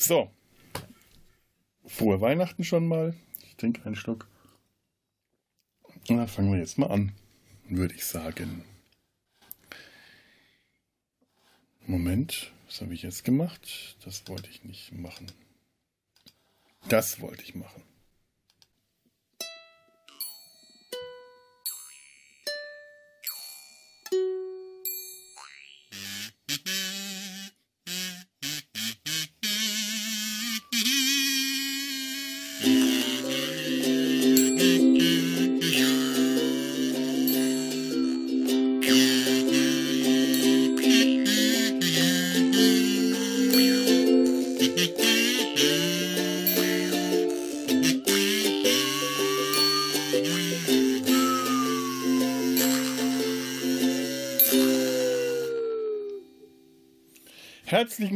So. Frohe Weihnachten schon mal. Ich trinke einen Schluck. Na, fangen wir jetzt mal an, würde ich sagen. Moment, was habe ich jetzt gemacht? Das wollte ich nicht machen. Das wollte ich machen.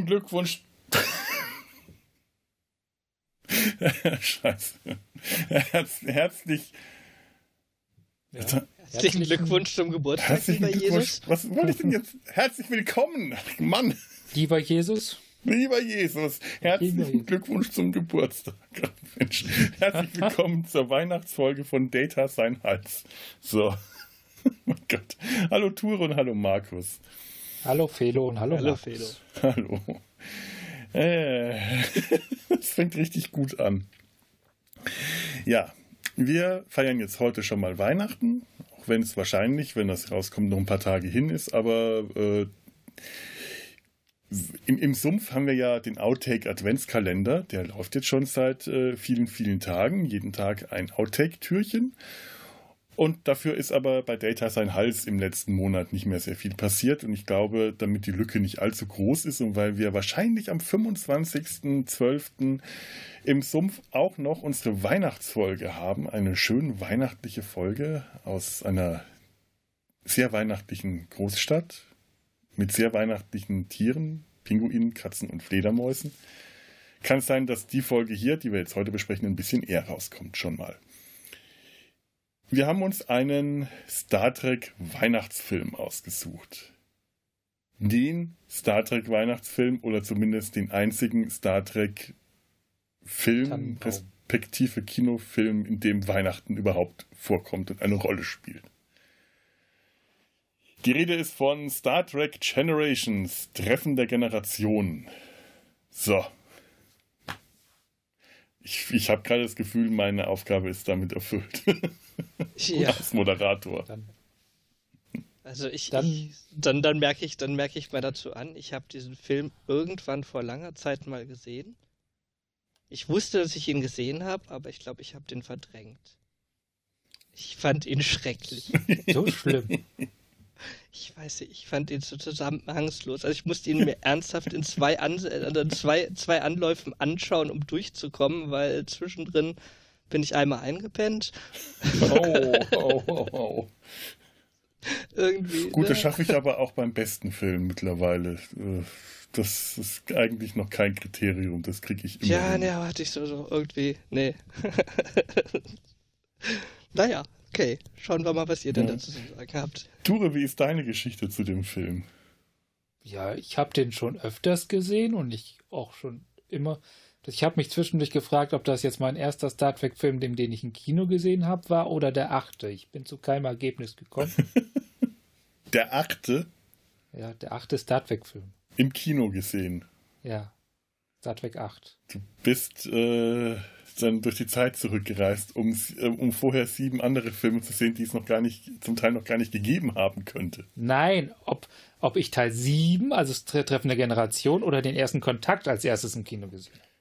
Herzlichen Glückwunsch. Scheiße. Herz, herzlich. Ja. Herzlichen Glückwunsch zum Geburtstag, herzlichen lieber Jesus. Was wollte ich denn jetzt? Herzlich willkommen, Mann. Lieber Jesus. Lieber Jesus, herzlichen lieber Glückwunsch zum Geburtstag. Mensch, herzlich willkommen zur Weihnachtsfolge von Data Sein Hals. So. Oh mein Gott. Hallo Ture und hallo Markus. Hallo Felo und hallo, hallo Felo. Hallo. Äh, das fängt richtig gut an. Ja, wir feiern jetzt heute schon mal Weihnachten, auch wenn es wahrscheinlich, wenn das rauskommt, noch ein paar Tage hin ist, aber äh, im, im, Sumpf haben wir ja den Outtake Adventskalender, der läuft jetzt schon seit äh, vielen, vielen Tagen, jeden Tag ein Outtake-Türchen. Und dafür ist aber bei Data sein Hals im letzten Monat nicht mehr sehr viel passiert. Und ich glaube, damit die Lücke nicht allzu groß ist und weil wir wahrscheinlich am 25.12. im Sumpf auch noch unsere Weihnachtsfolge haben, eine schön weihnachtliche Folge aus einer sehr weihnachtlichen Großstadt mit sehr weihnachtlichen Tieren, Pinguinen, Katzen und Fledermäusen. Kann es sein, dass die Folge hier, die wir jetzt heute besprechen, ein bisschen eher rauskommt schon mal. Wir haben uns einen Star Trek Weihnachtsfilm ausgesucht. Den Star Trek Weihnachtsfilm oder zumindest den einzigen Star Trek Film, respektive Kinofilm, in dem Weihnachten überhaupt vorkommt und eine Rolle spielt. Die Rede ist von Star Trek Generations, Treffen der Generationen. So, ich, ich habe gerade das Gefühl, meine Aufgabe ist damit erfüllt. ja. Als Moderator. Dann. Also ich, dann, ich, dann, dann merke ich, dann merke ich mal dazu an, ich habe diesen Film irgendwann vor langer Zeit mal gesehen. Ich wusste, dass ich ihn gesehen habe, aber ich glaube, ich habe den verdrängt. Ich fand ihn schrecklich. So schlimm. Ich weiß nicht, ich fand ihn so zusammenhangslos. Also ich musste ihn mir ernsthaft in zwei, An äh, zwei, zwei Anläufen anschauen, um durchzukommen, weil zwischendrin bin ich einmal eingepennt. Oh, oh, oh, oh. Irgendwie. Gut, ne? das schaffe ich aber auch beim besten Film mittlerweile. Äh, das ist eigentlich noch kein Kriterium, das kriege ich immer. Ja, hin. ne, hatte ich so, so irgendwie. Nee. naja, Okay, schauen wir mal, was ihr denn ja. dazu zu sagen habt. Ture, wie ist deine Geschichte zu dem Film? Ja, ich habe den schon öfters gesehen und ich auch schon immer. Ich habe mich zwischendurch gefragt, ob das jetzt mein erster Star Trek-Film, den, den ich im Kino gesehen habe, war oder der achte. Ich bin zu keinem Ergebnis gekommen. der achte? Ja, der achte Star Trek-Film. Im Kino gesehen. Ja. Star Trek 8. Du bist äh, dann durch die Zeit zurückgereist, um, äh, um vorher sieben andere Filme zu sehen, die es noch gar nicht, zum Teil noch gar nicht gegeben haben könnte. Nein, ob, ob ich Teil 7, also das Treffen der Generation, oder den ersten Kontakt als erstes im Kino gesehen habe.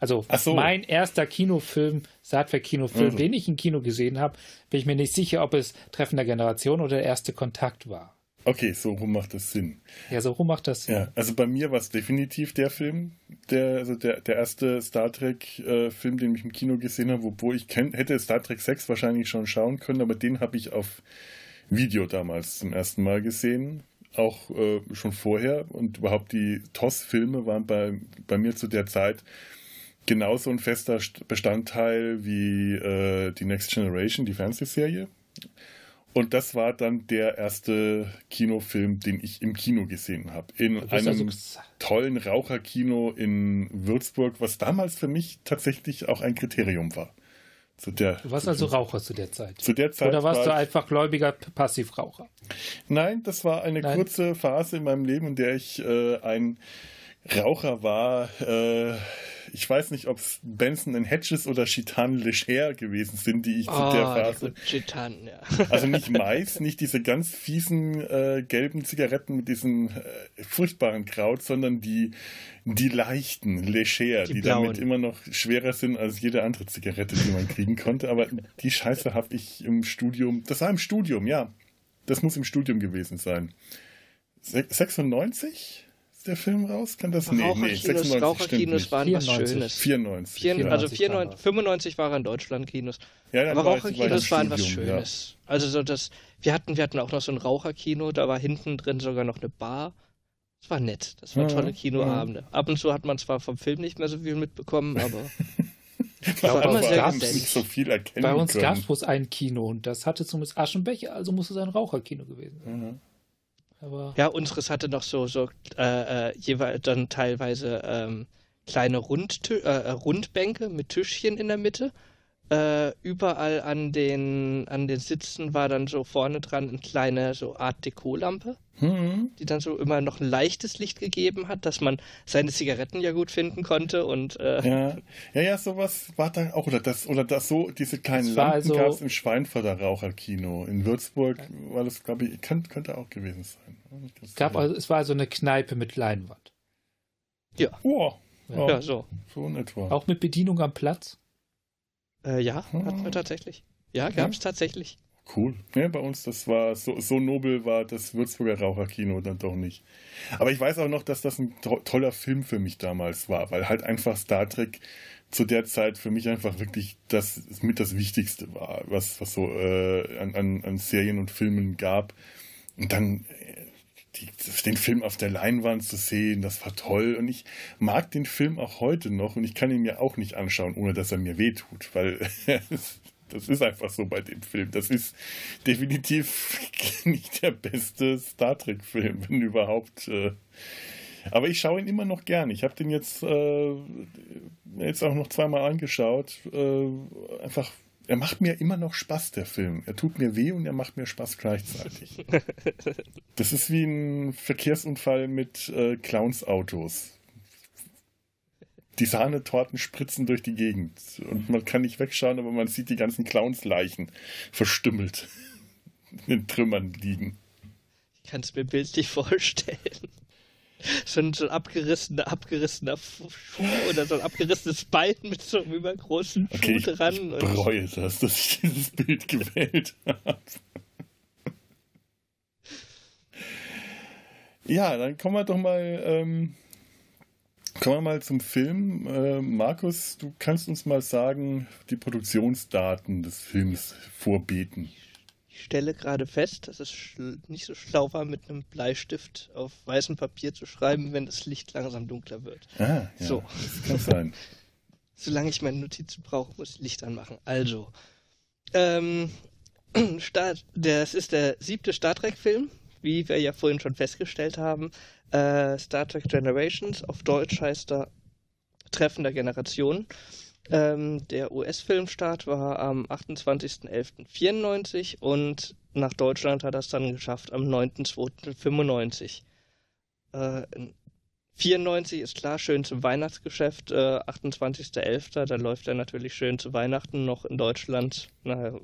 Also so. mein erster Kinofilm, Star Trek Kinofilm, also. den ich im Kino gesehen habe, bin ich mir nicht sicher, ob es Treffen der Generation oder der erste Kontakt war. Okay, so rum macht das Sinn. Ja, so rum macht das Sinn. Ja, also bei mir war es definitiv der Film, der, also der, der erste Star Trek-Film, äh, den ich im Kino gesehen habe, wo ich kenn, hätte Star Trek 6 wahrscheinlich schon schauen können, aber den habe ich auf Video damals zum ersten Mal gesehen. Auch äh, schon vorher. Und überhaupt die TOS-Filme waren bei, bei mir zu der Zeit genauso ein fester Bestandteil wie äh, die Next Generation, die Fernsehserie. Und das war dann der erste Kinofilm, den ich im Kino gesehen habe. In einem also tollen Raucherkino in Würzburg, was damals für mich tatsächlich auch ein Kriterium war. Zu der, du warst also Raucher zu der Zeit. Zu der Zeit Oder warst war du einfach gläubiger Passivraucher? Nein, das war eine Nein. kurze Phase in meinem Leben, in der ich äh, ein Raucher war. Äh, ich weiß nicht, ob es Benson Hedges oder Chitan Lecher gewesen sind, die ich oh, zu der ah, Phase. Chitan, ja. Also nicht Mais, nicht diese ganz fiesen äh, gelben Zigaretten mit diesem äh, furchtbaren Kraut, sondern die, die leichten Lecher, die, die damit immer noch schwerer sind als jede andere Zigarette, die man kriegen konnte. Aber die Scheiße habe ich im Studium, das war im Studium, ja. Das muss im Studium gewesen sein. 96? Der Film raus? Kann das? Nee, nee, 96 Raucherkinos waren 94. was Schönes. 94. 94 also 94, 95 waren in Deutschland Kinos. Ja, Aber Raucherkinos waren was Schönes. Ja. Also so das, wir hatten, wir hatten auch noch so ein Raucherkino, da war hinten drin sogar noch eine Bar. Das war nett. Das waren ja, tolle Kinoabende. Ja. Ab und zu hat man zwar vom Film nicht mehr so viel mitbekommen, aber. war immer sehr nicht so viel erkennen Bei uns gab es bloß ein Kino und das hatte zumindest Aschenbecher, also muss es ein Raucherkino gewesen sein. Mhm. Aber ja, unseres hatte noch so, so äh, äh, jeweils dann teilweise ähm, kleine Rundtü äh, äh, Rundbänke mit Tischchen in der Mitte. Äh, überall an den, an den Sitzen war dann so vorne dran eine kleine so Art Dekolampe, mhm. die dann so immer noch ein leichtes Licht gegeben hat, dass man seine Zigaretten ja gut finden konnte und äh, ja. ja, ja, sowas war da auch oder das oder das so diese kleinen Lampen also, gab es im Schweinfurter Raucherkino in Würzburg war das glaube ich kann, könnte auch gewesen sein. Es gab also, es war also eine Kneipe mit Leinwand. Ja. Oh, ja. ja, so. So in etwa. Auch mit Bedienung am Platz? Äh, ja, hatten wir tatsächlich. Ja, gab es ja? tatsächlich. Cool. Ja, bei uns, das war so, so nobel war das Würzburger Raucherkino dann doch nicht. Aber ich weiß auch noch, dass das ein to toller Film für mich damals war, weil halt einfach Star Trek zu der Zeit für mich einfach wirklich das mit das Wichtigste war, was, was so äh, an, an, an Serien und Filmen gab. Und dann die, den Film auf der Leinwand zu sehen, das war toll. Und ich mag den Film auch heute noch und ich kann ihn mir auch nicht anschauen, ohne dass er mir wehtut, weil das ist einfach so bei dem Film. Das ist definitiv nicht der beste Star Trek-Film, wenn überhaupt. Äh. aber ich schaue ihn immer noch gern. Ich habe den jetzt, äh, jetzt auch noch zweimal angeschaut. Äh, einfach er macht mir immer noch Spaß, der Film. Er tut mir weh und er macht mir Spaß gleichzeitig. das ist wie ein Verkehrsunfall mit äh, Clowns-Autos. Die Sahnetorten spritzen durch die Gegend und man kann nicht wegschauen, aber man sieht die ganzen Clowns-Leichen verstümmelt in den Trümmern liegen. Ich kann es mir bildlich vorstellen so ein, so ein abgerissener, abgerissener Schuh oder so ein abgerissenes Bein mit so einem übergroßen Schuh okay, dran. Ich, ich bereue das, dass ich dieses Bild gewählt habe. ja, dann kommen wir doch mal, ähm, kommen wir mal zum Film. Äh, Markus, du kannst uns mal sagen, die Produktionsdaten des Films vorbeten. Ich stelle gerade fest, dass es nicht so schlau war, mit einem Bleistift auf weißem Papier zu schreiben, wenn das Licht langsam dunkler wird. Ah, ja, so. das kann sein. Solange ich meine Notizen brauche, muss ich Licht anmachen. Also, ähm, Start, das ist der siebte Star Trek-Film, wie wir ja vorhin schon festgestellt haben. Äh, Star Trek Generations, auf Deutsch heißt er Treffen der Generation. Ähm, der US-Filmstart war am 28.11.94 und nach Deutschland hat er es dann geschafft am 9.2.95. Äh, 94 ist klar schön zum Weihnachtsgeschäft, äh, 28.11. da läuft er natürlich schön zu Weihnachten noch in Deutschland. Naja,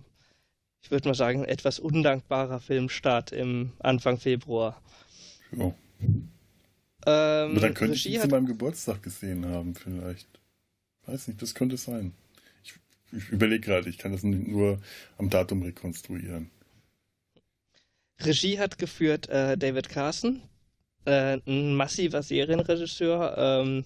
ich würde mal sagen, etwas undankbarer Filmstart im Anfang Februar. Ja. Ähm, Aber dann könnte Regie ich ihn zu meinem Geburtstag gesehen haben, vielleicht. Weiß nicht, das könnte sein. Ich, ich überlege gerade, ich kann das nur am Datum rekonstruieren. Regie hat geführt äh, David Carson, äh, ein massiver Serienregisseur, ähm,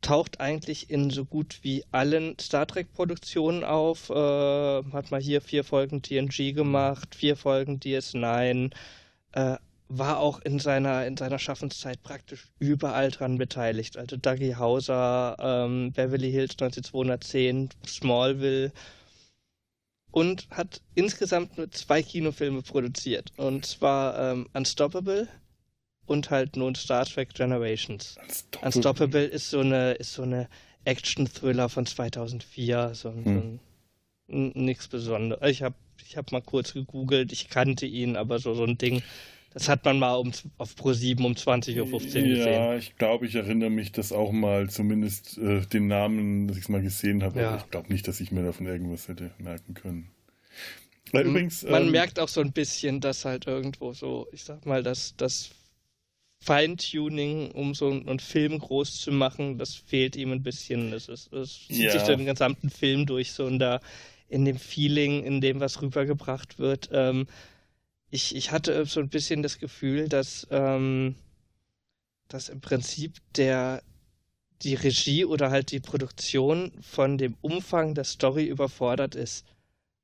taucht eigentlich in so gut wie allen Star Trek-Produktionen auf. Äh, hat mal hier vier Folgen TNG gemacht, vier Folgen DS9, äh, war auch in seiner, in seiner Schaffenszeit praktisch überall dran beteiligt. Also Dougie Hauser, ähm, Beverly Hills 19210, Smallville und hat insgesamt nur zwei Kinofilme produziert. Und zwar ähm, Unstoppable und halt nun Star Trek Generations. Unstoppable, Unstoppable ist so eine, ist so eine Action-Thriller von 2004, so, hm. so ein, nichts Besonderes. Ich habe ich hab mal kurz gegoogelt, ich kannte ihn, aber so, so ein Ding, das hat man mal um, auf Pro7 um 20.15 Uhr gesehen. Ja, ich glaube, ich erinnere mich, dass auch mal zumindest äh, den Namen, dass ich es mal gesehen habe, ja. ich glaube nicht, dass ich mir davon irgendwas hätte merken können. Weil übrigens, man ähm, merkt auch so ein bisschen, dass halt irgendwo so, ich sag mal, dass das Feintuning, um so einen Film groß zu machen, das fehlt ihm ein bisschen. Das, ist, das zieht ja. sich den gesamten Film durch, so und da in dem Feeling, in dem was rübergebracht wird. Ähm, ich, ich hatte so ein bisschen das Gefühl, dass, ähm, dass im Prinzip der die Regie oder halt die Produktion von dem Umfang der Story überfordert ist.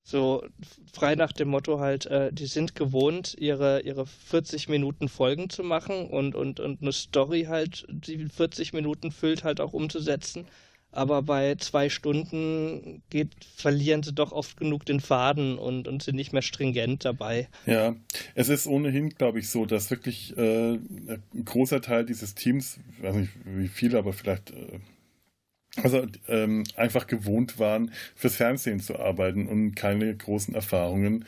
So frei nach dem Motto halt, äh, die sind gewohnt, ihre, ihre 40 Minuten Folgen zu machen und, und, und eine Story halt, die 40 Minuten füllt, halt auch umzusetzen. Aber bei zwei Stunden geht, verlieren sie doch oft genug den Faden und, und sind nicht mehr stringent dabei. Ja, es ist ohnehin, glaube ich, so, dass wirklich äh, ein großer Teil dieses Teams, ich weiß nicht wie viele, aber vielleicht äh, also ähm, einfach gewohnt waren, fürs Fernsehen zu arbeiten und keine großen Erfahrungen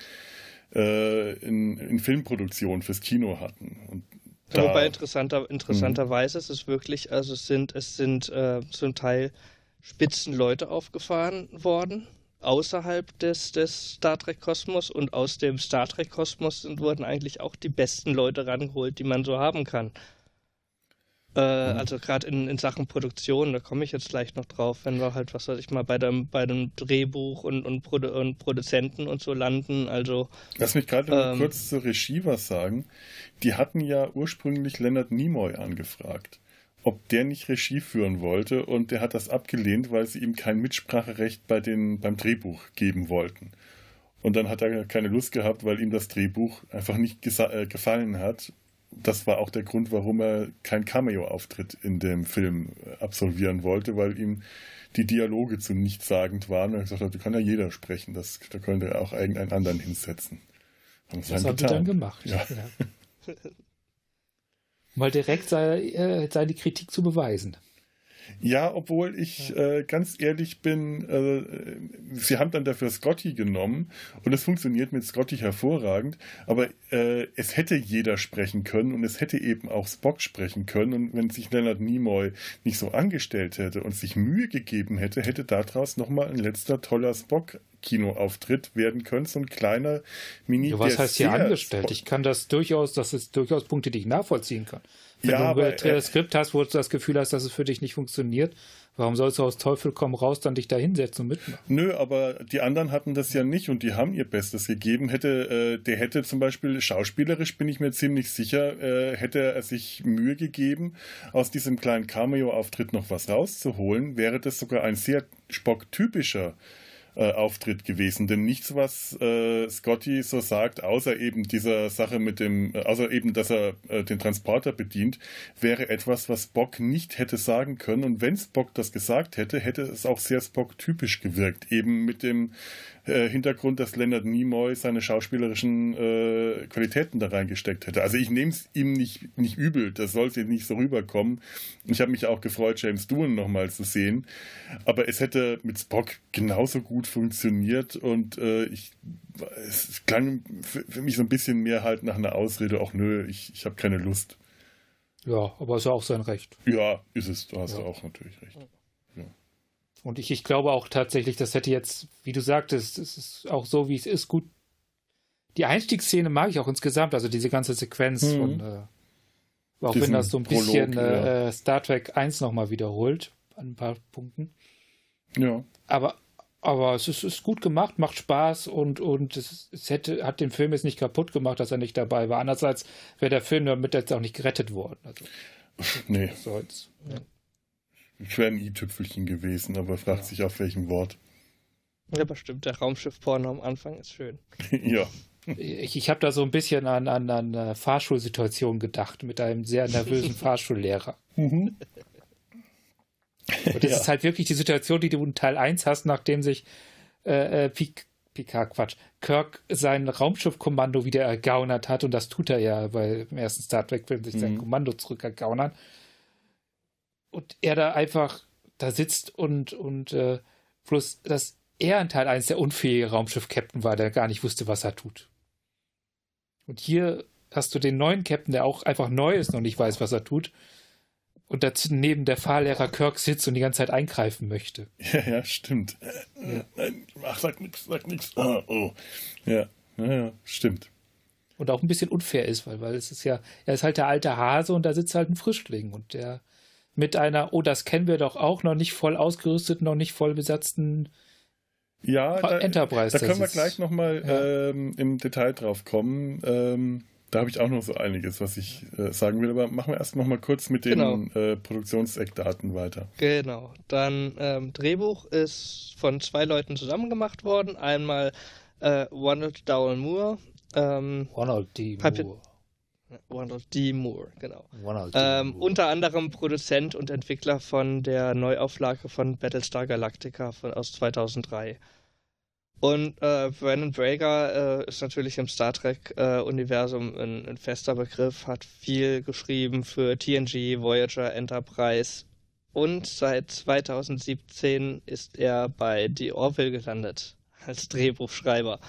äh, in, in Filmproduktion fürs Kino hatten. Und da, Wobei interessanter, interessanterweise ist es wirklich, also es sind, es sind äh, zum Teil Spitzenleute aufgefahren worden außerhalb des, des Star Trek Kosmos und aus dem Star Trek Kosmos wurden eigentlich auch die besten Leute rangeholt, die man so haben kann. Äh, mhm. Also gerade in, in Sachen Produktion, da komme ich jetzt gleich noch drauf, wenn wir halt, was weiß ich mal, bei dem, bei dem Drehbuch und, und, Produ und Produzenten und so landen. Also. Lass mich gerade ähm, kurz zur Regie was sagen. Die hatten ja ursprünglich Leonard Nimoy angefragt, ob der nicht Regie führen wollte und der hat das abgelehnt, weil sie ihm kein Mitspracherecht bei den, beim Drehbuch geben wollten. Und dann hat er keine Lust gehabt, weil ihm das Drehbuch einfach nicht äh, gefallen hat das war auch der Grund, warum er keinen Cameo-Auftritt in dem Film absolvieren wollte, weil ihm die Dialoge zu nichtssagend waren. Und er gesagt hat, da kann ja jeder sprechen, das, da könnte er auch irgendeinen anderen hinsetzen. Haben das haben sie dann gemacht. Ja. ja. Mal direkt sei, äh, sei die Kritik zu beweisen. Ja, obwohl ich äh, ganz ehrlich bin, äh, sie haben dann dafür Scotty genommen und es funktioniert mit Scotty hervorragend, aber äh, es hätte jeder sprechen können und es hätte eben auch Spock sprechen können und wenn sich Leonard Nimoy nicht so angestellt hätte und sich Mühe gegeben hätte, hätte daraus nochmal ein letzter toller Spock Kinoauftritt werden können, so ein kleiner Mini. Ja, was heißt hier angestellt? Ich kann das durchaus, das ist durchaus Punkte, die ich nachvollziehen kann. Wenn ja, du ein aber, Skript hast, wo du das Gefühl hast, dass es für dich nicht funktioniert, warum sollst du aus Teufel komm raus dann dich da hinsetzen und mitmachen? Nö, aber die anderen hatten das ja nicht und die haben ihr Bestes gegeben. Hätte, äh, der hätte zum Beispiel schauspielerisch, bin ich mir ziemlich sicher, äh, hätte er sich Mühe gegeben, aus diesem kleinen Cameo-Auftritt noch was rauszuholen, wäre das sogar ein sehr Spock-typischer äh, Auftritt gewesen. Denn nichts, was äh, Scotty so sagt, außer eben dieser Sache mit dem, äh, außer eben, dass er äh, den Transporter bedient, wäre etwas, was Spock nicht hätte sagen können. Und wenn Spock das gesagt hätte, hätte es auch sehr Spock-typisch gewirkt. Eben mit dem äh, Hintergrund, dass Leonard Nimoy seine schauspielerischen äh, Qualitäten da reingesteckt hätte. Also ich nehme es ihm nicht, nicht übel, das sollte nicht so rüberkommen. Ich habe mich auch gefreut, James Doohan nochmal zu sehen. Aber es hätte mit Spock genauso gut funktioniert und äh, ich, es klang für, für, mich so ein bisschen mehr halt nach einer Ausrede, auch nö, ich, ich habe keine Lust. Ja, aber ist ja auch sein Recht. Ja, ist es, du hast ja. auch natürlich recht. Und ich, ich glaube auch tatsächlich, das hätte jetzt, wie du sagtest, es ist auch so, wie es ist, gut. Die Einstiegsszene mag ich auch insgesamt, also diese ganze Sequenz mhm. von, äh, auch Diesen wenn das so ein bisschen Prolog, ja. äh, Star Trek 1 nochmal wiederholt, an ein paar Punkten. Ja. Aber, aber es ist, ist gut gemacht, macht Spaß und, und es, es, hätte, hat den Film jetzt nicht kaputt gemacht, dass er nicht dabei war. Andererseits wäre der Film damit jetzt auch nicht gerettet worden. Also, nee. Soll's. Ja. Ich wäre ein i-Tüpfelchen gewesen, aber fragt ja. sich auf welchem Wort. Ja, bestimmt. Der Raumschiff-Porno am Anfang ist schön. ja. Ich, ich habe da so ein bisschen an, an, an eine Fahrschulsituation gedacht mit einem sehr nervösen Fahrschullehrer. Mhm. Und das ja. ist halt wirklich die Situation, die du in Teil 1 hast, nachdem sich äh, äh Picard, Quatsch, Kirk sein Raumschiffkommando wieder ergaunert hat und das tut er ja bei im ersten Star Trek-Film sich mhm. sein Kommando zurückergaunern. Und er da einfach da sitzt und, und äh, bloß, dass er ein Teil 1 der unfähige Raumschiff-Captain war, der gar nicht wusste, was er tut. Und hier hast du den neuen Captain, der auch einfach neu ist und nicht weiß, was er tut. Und neben der Fahrlehrer Kirk sitzt und die ganze Zeit eingreifen möchte. Ja, ja, stimmt. Ja. Nein, ach, sag nix, sag nix. Oh, oh. Ja, ja, ja, stimmt. Und auch ein bisschen unfair ist, weil, weil es ist ja, er ist halt der alte Hase und da sitzt halt ein Frischling und der mit einer, oh, das kennen wir doch auch, noch nicht voll ausgerüsteten, noch nicht voll besatzten ja, da, Enterprise. Da können wir gleich nochmal ja. ähm, im Detail drauf kommen. Ähm, da habe ich auch noch so einiges, was ich äh, sagen will. Aber machen wir erst nochmal kurz mit den genau. äh, Produktionseckdaten weiter. Genau. Dann ähm, Drehbuch ist von zwei Leuten zusammen gemacht worden. Einmal äh, Ronald Dowell Moore. Ähm, Ronald D. Moore. Ronald D. Moore, genau. Ronald D. Ähm, Moore. Unter anderem Produzent und Entwickler von der Neuauflage von Battlestar Galactica von, aus 2003. Und äh, Brandon Brager äh, ist natürlich im Star Trek-Universum äh, ein, ein, fester Begriff, hat viel geschrieben für TNG, Voyager, Enterprise. Und seit 2017 ist er bei The Orville gelandet als Drehbuchschreiber.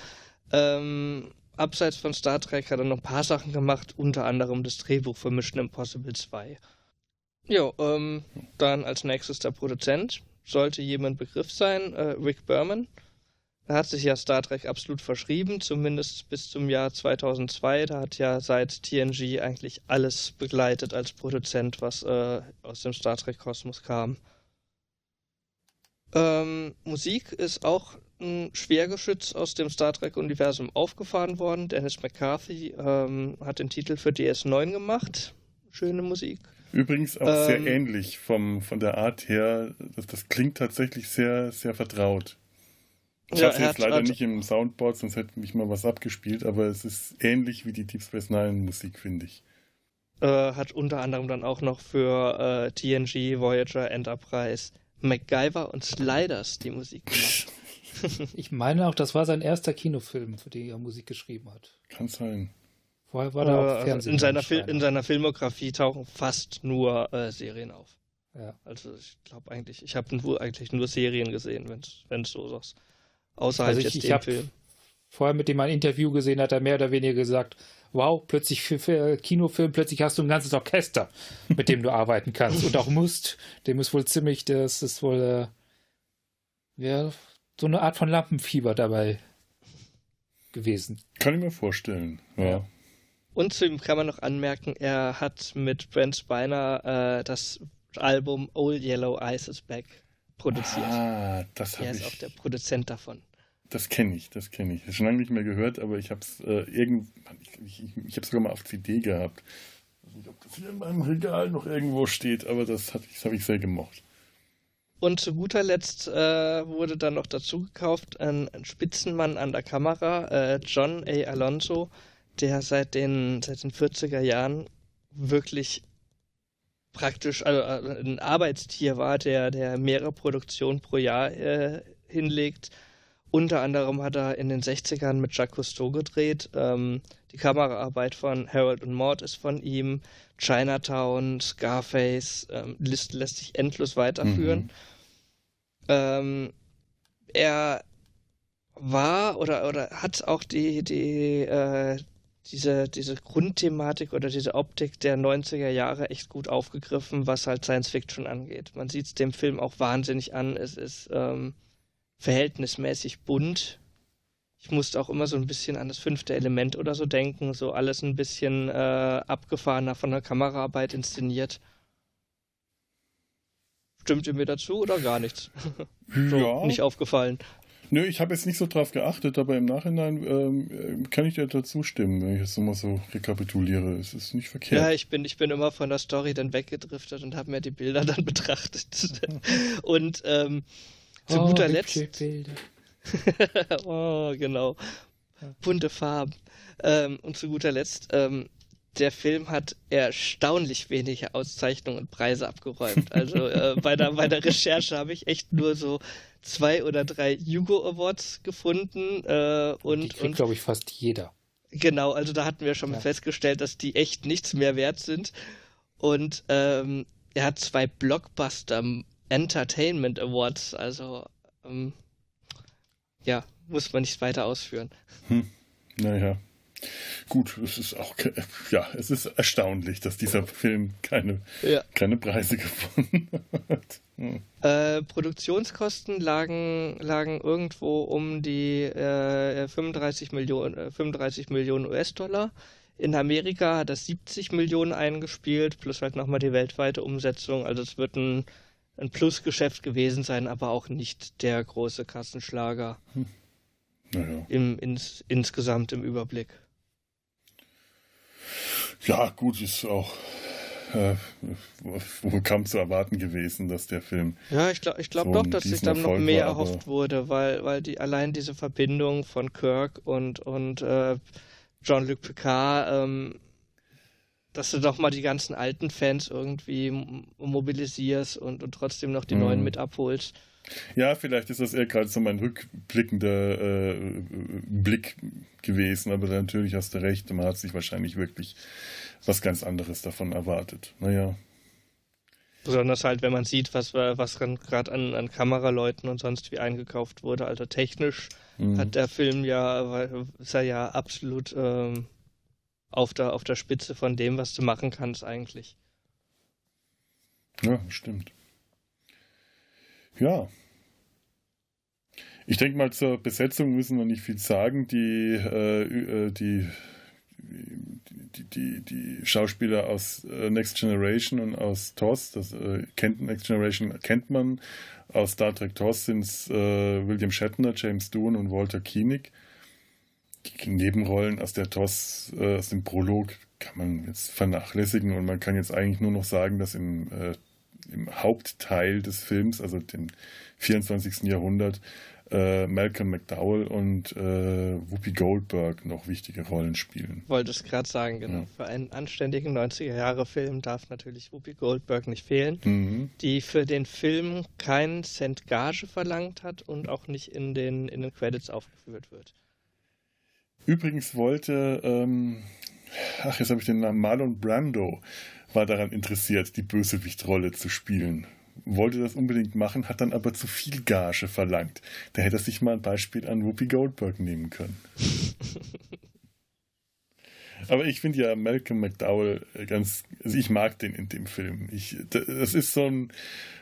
Ähm, abseits von Star Trek hat er noch ein paar Sachen gemacht, unter anderem das Drehbuch für Mission Impossible 2. Jo, ähm, dann als nächstes der Produzent. Sollte jemand Begriff sein, äh, Rick Berman. Er hat sich ja Star Trek absolut verschrieben, zumindest bis zum Jahr 2002. Da hat ja seit TNG eigentlich alles begleitet als Produzent, was äh, aus dem Star Trek-Kosmos kam. Ähm, Musik ist auch ein Schwergeschütz aus dem Star Trek-Universum aufgefahren worden. Dennis McCarthy ähm, hat den Titel für DS9 gemacht. Schöne Musik. Übrigens auch ähm, sehr ähnlich vom, von der Art her. Das, das klingt tatsächlich sehr, sehr vertraut. Ich ja, habe es jetzt leider nicht im Soundboard, sonst hätte mich mal was abgespielt, aber es ist ähnlich wie die Deep Space Nine Musik, finde ich. Äh, hat unter anderem dann auch noch für äh, TNG, Voyager, Enterprise, MacGyver und Sliders die Musik gemacht. ich meine auch, das war sein erster Kinofilm, für den er Musik geschrieben hat. Kann sein. Vorher war er auch äh, Fernsehen. In seiner, in seiner Filmografie tauchen fast nur äh, Serien auf. Ja. Also ich glaube eigentlich, ich habe eigentlich nur Serien gesehen, wenn es so ist. Außerhalb also ich, jetzt ich dem Film. Vorher mit dem ein Interview gesehen, hat er mehr oder weniger gesagt, wow, plötzlich für, für Kinofilm, plötzlich hast du ein ganzes Orchester, mit dem du arbeiten kannst und auch musst. Dem ist wohl ziemlich, das ist wohl äh, ja, so eine Art von Lampenfieber dabei gewesen. Kann ich mir vorstellen, ja. Und zu ihm kann man noch anmerken, er hat mit Brent Spiner äh, das Album Old Yellow Eyes is Back produziert. Ah, das habe ich. Er ist auch der Produzent davon. Das kenne ich, das kenne ich. Das schon lange nicht mehr gehört, aber ich habe es äh, irgendwann, ich, ich, ich habe sogar mal auf CD gehabt. Ich weiß nicht, ob das hier in meinem Regal noch irgendwo steht, aber das, das habe ich sehr gemocht. Und zu guter Letzt äh, wurde dann noch dazu gekauft ein, Spitzenmann an der Kamera, äh, John A. Alonso, der seit den, seit den 40er Jahren wirklich praktisch also äh, ein Arbeitstier war, der, der mehrere Produktionen pro Jahr äh, hinlegt. Unter anderem hat er in den 60ern mit Jacques Cousteau gedreht. Ähm, die Kameraarbeit von Harold und Maud ist von ihm. Chinatown, Scarface, ähm, Liste lässt sich endlos weiterführen. Mhm. Ähm, er war oder, oder hat auch die, die, äh, diese, diese Grundthematik oder diese Optik der 90er Jahre echt gut aufgegriffen, was halt Science Fiction angeht. Man sieht es dem Film auch wahnsinnig an. Es ist ähm, verhältnismäßig bunt. Ich musste auch immer so ein bisschen an das fünfte Element oder so denken, so alles ein bisschen äh, abgefahrener von der Kameraarbeit inszeniert. Stimmt ihr mir dazu oder gar nichts? so, ja. Nicht aufgefallen. Nö, ich habe jetzt nicht so drauf geachtet, aber im Nachhinein ähm, kann ich dir dazu stimmen, wenn ich jetzt nochmal so rekapituliere. Es ist nicht verkehrt. Ja, ich bin, ich bin immer von der Story dann weggedriftet und habe mir die Bilder dann betrachtet. und ähm, zu oh, guter Letzt. Bilder. oh, genau. Bunte Farben. Ähm, und zu guter Letzt, ähm, der Film hat erstaunlich wenige Auszeichnungen und Preise abgeräumt. Also äh, bei, der, bei der Recherche habe ich echt nur so zwei oder drei Hugo Awards gefunden. Äh, und, die glaube ich, fast jeder. Genau, also da hatten wir schon ja. festgestellt, dass die echt nichts mehr wert sind. Und ähm, er hat zwei Blockbuster Entertainment Awards, also ähm, ja, muss man nicht weiter ausführen. Hm. Naja. Gut, es ist auch, ja, es ist erstaunlich, dass dieser Film keine, ja. keine Preise gefunden hat. Hm. Äh, Produktionskosten lagen, lagen irgendwo um die äh, 35 Millionen, äh, 35 Millionen US-Dollar. In Amerika hat das 70 Millionen eingespielt, plus halt nochmal die weltweite Umsetzung. Also es wird ein, ein Plusgeschäft gewesen sein, aber auch nicht der große Kassenschlager. Hm. Naja. Im, ins, insgesamt im Überblick. Ja, gut, ist auch äh, wohl kaum zu erwarten gewesen, dass der Film. Ja, ich glaube ich glaub so doch, dass sich dann noch mehr war, erhofft wurde, weil, weil die allein diese Verbindung von Kirk und, und äh, Jean-Luc Picard, ähm, dass du doch mal die ganzen alten Fans irgendwie mobilisierst und, und trotzdem noch die mhm. neuen mit abholst. Ja, vielleicht ist das eher gerade so mein rückblickender äh, Blick gewesen, aber natürlich hast du recht, man hat sich wahrscheinlich wirklich was ganz anderes davon erwartet. Naja. Besonders halt, wenn man sieht, was, was gerade an, an Kameraleuten und sonst wie eingekauft wurde. Also technisch mhm. hat der Film ja, ist er ja absolut ähm, auf, der, auf der Spitze von dem, was du machen kannst eigentlich. Ja, stimmt. Ja. Ich denke mal, zur Besetzung müssen wir nicht viel sagen. Die, äh, äh die, die, die, die, Schauspieler aus äh, Next Generation und aus TOS, das äh, kennt Next Generation kennt man. Aus Star Trek TOS sind es äh, William Shatner, James Doohan und Walter Koenig. Die Nebenrollen aus der TOS, äh, aus dem Prolog, kann man jetzt vernachlässigen und man kann jetzt eigentlich nur noch sagen, dass im im Hauptteil des Films, also dem 24. Jahrhundert, äh, Malcolm McDowell und äh, Whoopi Goldberg noch wichtige Rollen spielen. Wollte es gerade sagen, genau. Ja. Für einen anständigen 90er-Jahre-Film darf natürlich Whoopi Goldberg nicht fehlen, mhm. die für den Film keinen Cent Gage verlangt hat und auch nicht in den, in den Credits aufgeführt wird. Übrigens wollte, ähm, ach, jetzt habe ich den Namen, Marlon Brando war daran interessiert, die Bösewichtrolle zu spielen. Wollte das unbedingt machen, hat dann aber zu viel Gage verlangt. Da hätte er sich mal ein Beispiel an Whoopi Goldberg nehmen können. aber ich finde ja Malcolm McDowell ganz, also ich mag den in dem Film. Ich, das ist so ein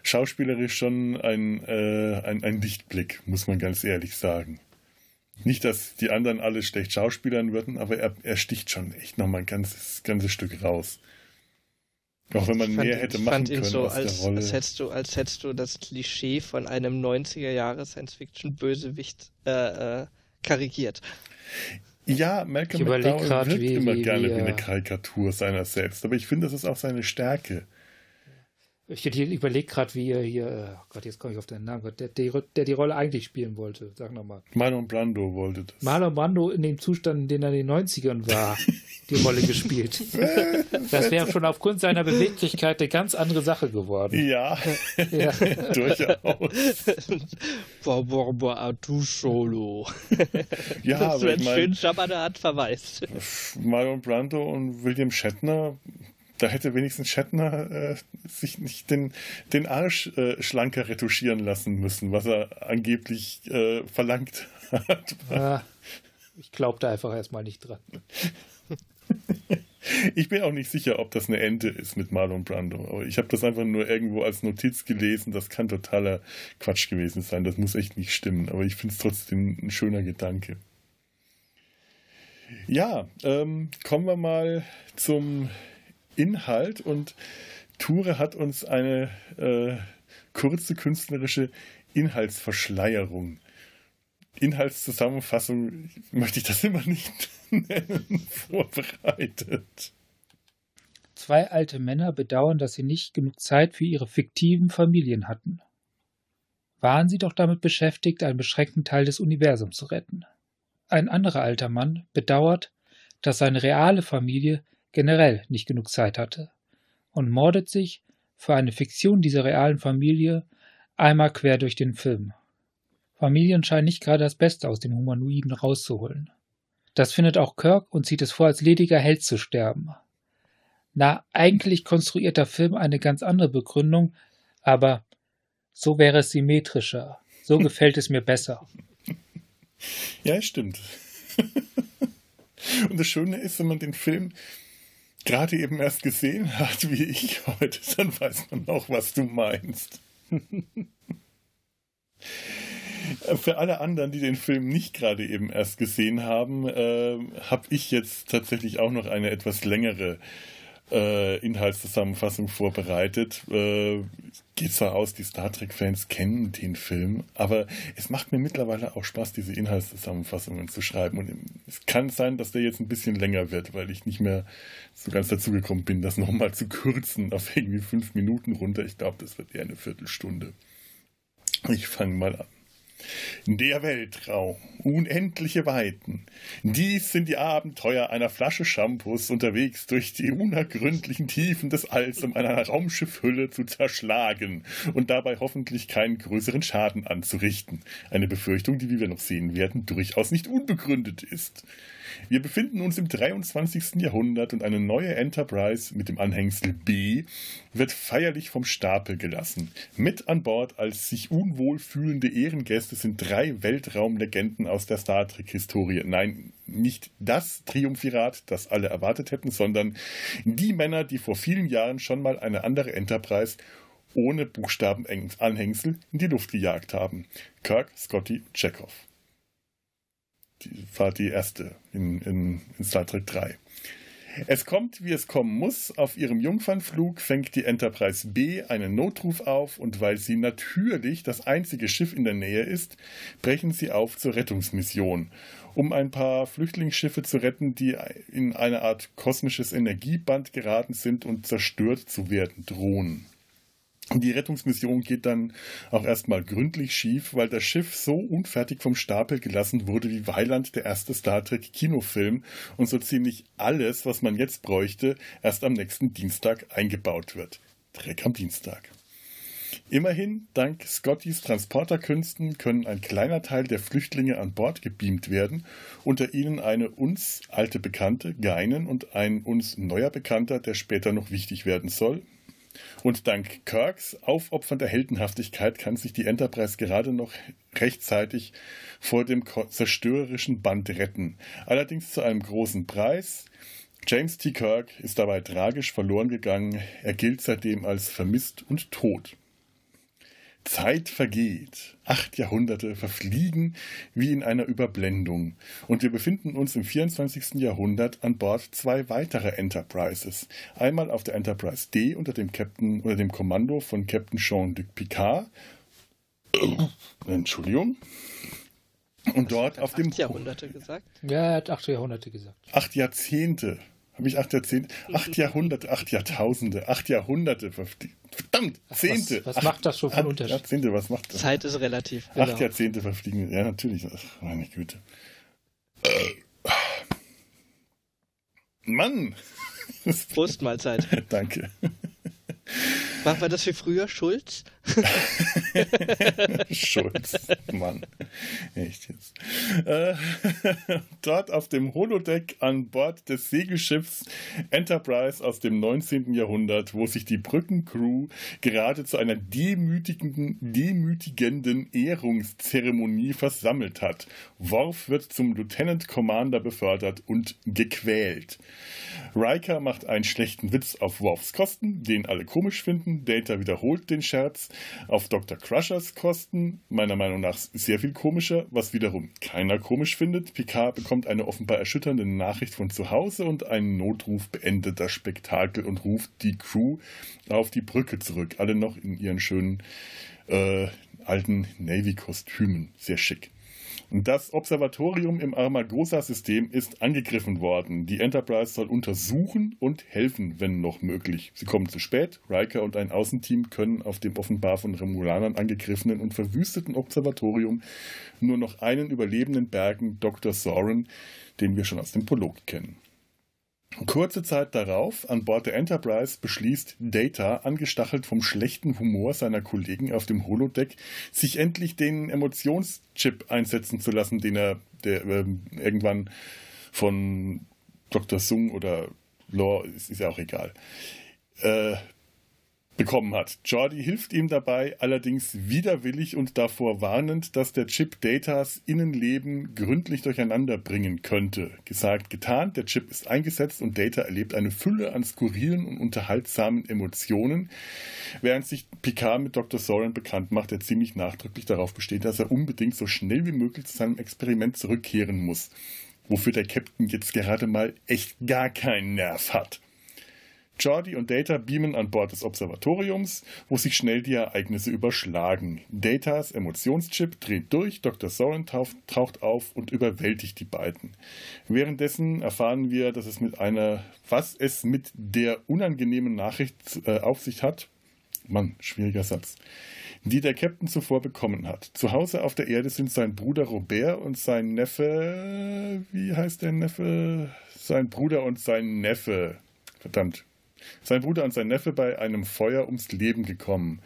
schauspielerisch schon ein, äh, ein, ein Lichtblick, muss man ganz ehrlich sagen. Nicht, dass die anderen alle schlecht schauspielern würden, aber er, er sticht schon echt nochmal ein ganzes, ganzes Stück raus. Auch wenn man fand, mehr hätte machen können so, als, als, hättest du, als hättest du das Klischee von einem 90er Jahre Science-Fiction-Bösewicht äh, äh, karikiert. Ja, Malcolm McDowell wirkt wie, immer wie, gerne wie, wie eine Karikatur seiner selbst, aber ich finde, das ist auch seine Stärke. Ich überlege gerade, wie er hier, oh Gott, jetzt komme ich auf den Namen, der, der, der, die Rolle eigentlich spielen wollte. Sag nochmal. Marlon Brando wollte das. Marlon Brando in dem Zustand, in dem er in den 90ern war, die Rolle gespielt. das wäre schon aufgrund seiner Beweglichkeit eine ganz andere Sache geworden. Ja, ja. durchaus. du Solo. Ja, das aber ich mein, schön Schabadat verweist. Marlon Brando und William Shatner da hätte wenigstens Shatner äh, sich nicht den, den Arsch äh, schlanker retuschieren lassen müssen, was er angeblich äh, verlangt hat. Ah, ich glaube da einfach erstmal nicht dran. ich bin auch nicht sicher, ob das eine Ente ist mit Marlon Brando. Aber ich habe das einfach nur irgendwo als Notiz gelesen. Das kann totaler Quatsch gewesen sein. Das muss echt nicht stimmen. Aber ich finde es trotzdem ein schöner Gedanke. Ja, ähm, kommen wir mal zum Inhalt und Ture hat uns eine äh, kurze künstlerische Inhaltsverschleierung. Inhaltszusammenfassung möchte ich das immer nicht nennen, vorbereitet. Zwei alte Männer bedauern, dass sie nicht genug Zeit für ihre fiktiven Familien hatten. Waren sie doch damit beschäftigt, einen beschränkten Teil des Universums zu retten. Ein anderer alter Mann bedauert, dass seine reale Familie generell nicht genug Zeit hatte und mordet sich für eine Fiktion dieser realen Familie einmal quer durch den Film. Familien scheinen nicht gerade das Beste aus den Humanoiden rauszuholen. Das findet auch Kirk und zieht es vor, als lediger Held zu sterben. Na, eigentlich konstruiert der Film eine ganz andere Begründung, aber so wäre es symmetrischer. So gefällt es mir besser. Ja, stimmt. Und das Schöne ist, wenn man den Film gerade eben erst gesehen hat, wie ich heute, dann weiß man auch, was du meinst. Für alle anderen, die den Film nicht gerade eben erst gesehen haben, äh, habe ich jetzt tatsächlich auch noch eine etwas längere äh, Inhaltszusammenfassung vorbereitet. Äh, geht zwar aus, die Star Trek-Fans kennen den Film, aber es macht mir mittlerweile auch Spaß, diese Inhaltszusammenfassungen zu schreiben. Und es kann sein, dass der jetzt ein bisschen länger wird, weil ich nicht mehr so ganz dazugekommen bin, das nochmal zu kürzen auf irgendwie fünf Minuten runter. Ich glaube, das wird eher eine Viertelstunde. Ich fange mal an. Der Weltraum, unendliche Weiten. Dies sind die Abenteuer einer Flasche Shampoos unterwegs durch die unergründlichen Tiefen des Alls, um eine Raumschiffhülle zu zerschlagen und dabei hoffentlich keinen größeren Schaden anzurichten. Eine Befürchtung, die, wie wir noch sehen werden, durchaus nicht unbegründet ist. Wir befinden uns im 23. Jahrhundert und eine neue Enterprise mit dem Anhängsel B wird feierlich vom Stapel gelassen. Mit an Bord als sich unwohl fühlende Ehrengäste sind drei Weltraumlegenden aus der Star Trek-Historie. Nein, nicht das Triumphirat, das alle erwartet hätten, sondern die Männer, die vor vielen Jahren schon mal eine andere Enterprise ohne Buchstabenanhängsel in die Luft gejagt haben. Kirk, Scotty, Chekhov die war die erste in, in, in Star Trek 3. Es kommt, wie es kommen muss. Auf ihrem Jungfernflug fängt die Enterprise B einen Notruf auf und weil sie natürlich das einzige Schiff in der Nähe ist, brechen sie auf zur Rettungsmission, um ein paar Flüchtlingsschiffe zu retten, die in eine Art kosmisches Energieband geraten sind und zerstört zu werden drohen. Die Rettungsmission geht dann auch erstmal gründlich schief, weil das Schiff so unfertig vom Stapel gelassen wurde wie Weiland der erste Star Trek Kinofilm und so ziemlich alles, was man jetzt bräuchte, erst am nächsten Dienstag eingebaut wird. Dreck am Dienstag. Immerhin, dank Scottys Transporterkünsten können ein kleiner Teil der Flüchtlinge an Bord gebeamt werden, unter ihnen eine uns alte Bekannte, Geinen, und ein uns neuer Bekannter, der später noch wichtig werden soll, und dank Kirks aufopfernder Heldenhaftigkeit kann sich die Enterprise gerade noch rechtzeitig vor dem zerstörerischen Band retten. Allerdings zu einem großen Preis. James T. Kirk ist dabei tragisch verloren gegangen. Er gilt seitdem als vermisst und tot. Zeit vergeht, acht Jahrhunderte verfliegen wie in einer Überblendung und wir befinden uns im 24. Jahrhundert an Bord zwei weiterer Enterprises. Einmal auf der Enterprise D unter dem Captain unter dem Kommando von Captain Jean-Luc Picard. Entschuldigung. Und dort auf dem. Acht Jahrhunderte gesagt? Ja, er hat acht Jahrhunderte gesagt. Acht Jahrzehnte. Habe ich acht Jahrzehnte? Acht Jahrhunderte, acht Jahrtausende, acht Jahrhunderte. Verdammt, Zehnte. Was, was acht, macht das schon für einen Unterschied? Jahrzehnte, was macht das? Zeit ist relativ. Acht genau. Jahrzehnte verfliegen. Ja, natürlich. Ach, meine Güte. Mann! Prostmahlzeit. Danke. Machen wir das wie früher, Schulz? Schulz, Mann. Echt jetzt. Äh, dort auf dem Holodeck an Bord des Segelschiffs Enterprise aus dem 19. Jahrhundert, wo sich die Brückencrew gerade zu einer demütigenden, demütigenden Ehrungszeremonie versammelt hat. Worf wird zum Lieutenant Commander befördert und gequält. Riker macht einen schlechten Witz auf Worfs Kosten, den alle komisch finden. Data wiederholt den Scherz auf Dr. Crushers Kosten, meiner Meinung nach sehr viel komischer, was wiederum keiner komisch findet. Picard bekommt eine offenbar erschütternde Nachricht von zu Hause und ein Notruf beendet das Spektakel und ruft die Crew auf die Brücke zurück. Alle noch in ihren schönen äh, alten Navy-Kostümen. Sehr schick. Das Observatorium im Armagosa-System ist angegriffen worden. Die Enterprise soll untersuchen und helfen, wenn noch möglich. Sie kommen zu spät. Riker und ein Außenteam können auf dem offenbar von Remulanern angegriffenen und verwüsteten Observatorium nur noch einen überlebenden bergen, Dr. Soren, den wir schon aus dem Prolog kennen. Kurze Zeit darauf, an Bord der Enterprise, beschließt Data, angestachelt vom schlechten Humor seiner Kollegen auf dem Holodeck, sich endlich den Emotionschip einsetzen zu lassen, den er der, äh, irgendwann von Dr. Sung oder Law, ist, ist ja auch egal, äh, bekommen hat. Jordi hilft ihm dabei, allerdings widerwillig und davor warnend, dass der Chip Datas Innenleben gründlich durcheinander bringen könnte. Gesagt, getan, der Chip ist eingesetzt und Data erlebt eine Fülle an skurrilen und unterhaltsamen Emotionen, während sich Picard mit Dr. Soren bekannt macht, der ziemlich nachdrücklich darauf besteht, dass er unbedingt so schnell wie möglich zu seinem Experiment zurückkehren muss. Wofür der Captain jetzt gerade mal echt gar keinen Nerv hat. Jordi und Data beamen an Bord des Observatoriums, wo sich schnell die Ereignisse überschlagen. Datas Emotionschip dreht durch, Dr. Soren taucht auf und überwältigt die beiden. Währenddessen erfahren wir, dass es mit einer, was es mit der unangenehmen Nachricht äh, auf sich hat. Mann, schwieriger Satz. Die der Captain zuvor bekommen hat. Zu Hause auf der Erde sind sein Bruder Robert und sein Neffe. Wie heißt der Neffe? Sein Bruder und sein Neffe. Verdammt, sein Bruder und sein Neffe bei einem Feuer ums Leben gekommen.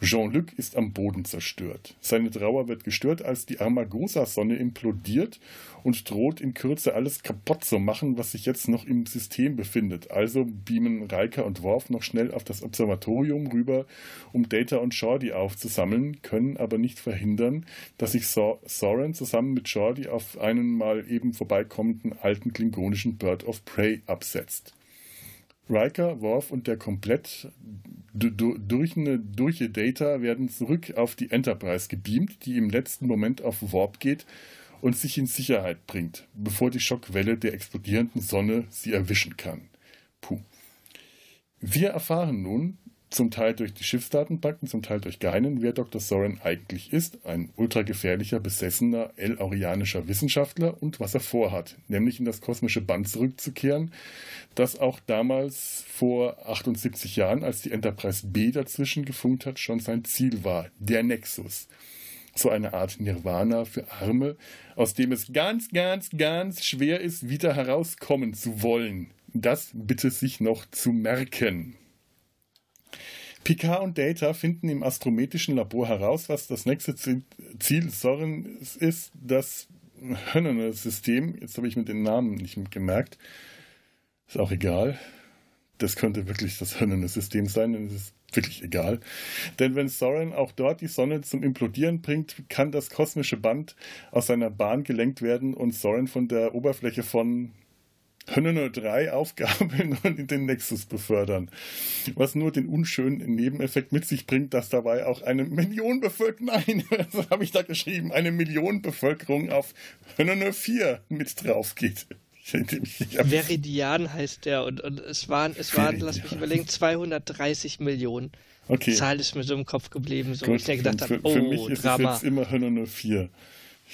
Jean-Luc ist am Boden zerstört. Seine Trauer wird gestört, als die Armagosa-Sonne implodiert und droht in Kürze alles kaputt zu machen, was sich jetzt noch im System befindet. Also beamen Reika und Worf noch schnell auf das Observatorium rüber, um Data und Shorty aufzusammeln, können aber nicht verhindern, dass sich Soren zusammen mit Shorty auf einen mal eben vorbeikommenden alten klingonischen Bird of Prey absetzt. Riker, Worf und der komplett durch eine durch Data werden zurück auf die Enterprise gebeamt, die im letzten Moment auf Warp geht und sich in Sicherheit bringt, bevor die Schockwelle der explodierenden Sonne sie erwischen kann. Puh. Wir erfahren nun, zum Teil durch die Schiffsdatenbanken, zum Teil durch Geinen, wer Dr. Soren eigentlich ist, ein ultragefährlicher, besessener, el-aurianischer Wissenschaftler und was er vorhat, nämlich in das kosmische Band zurückzukehren, das auch damals vor 78 Jahren, als die Enterprise B dazwischen gefunkt hat, schon sein Ziel war, der Nexus. So eine Art Nirvana für Arme, aus dem es ganz, ganz, ganz schwer ist, wieder herauskommen zu wollen. Das bitte sich noch zu merken. Picard und Data finden im astrometrischen Labor heraus, was das nächste Ziel Sorens ist, das Hönnene-System. Jetzt habe ich mir den Namen nicht gemerkt. Ist auch egal. Das könnte wirklich das Hönnene-System sein, denn es ist wirklich egal. Denn wenn Soren auch dort die Sonne zum Implodieren bringt, kann das kosmische Band aus seiner Bahn gelenkt werden und Soren von der Oberfläche von Hönne 03 aufgabeln und in den Nexus befördern. Was nur den unschönen Nebeneffekt mit sich bringt, dass dabei auch eine Million Bevölkerung, nein, was habe ich da geschrieben, eine Million Bevölkerung auf Hönne 4 mit drauf geht. Veridian heißt der und, und es waren, es waren, lass mich überlegen, 230 Millionen. Okay. Zahl ist mir so im Kopf geblieben, so Gut, ich gedacht habe, oh, für mich ist Drama. es jetzt immer Hönne 4.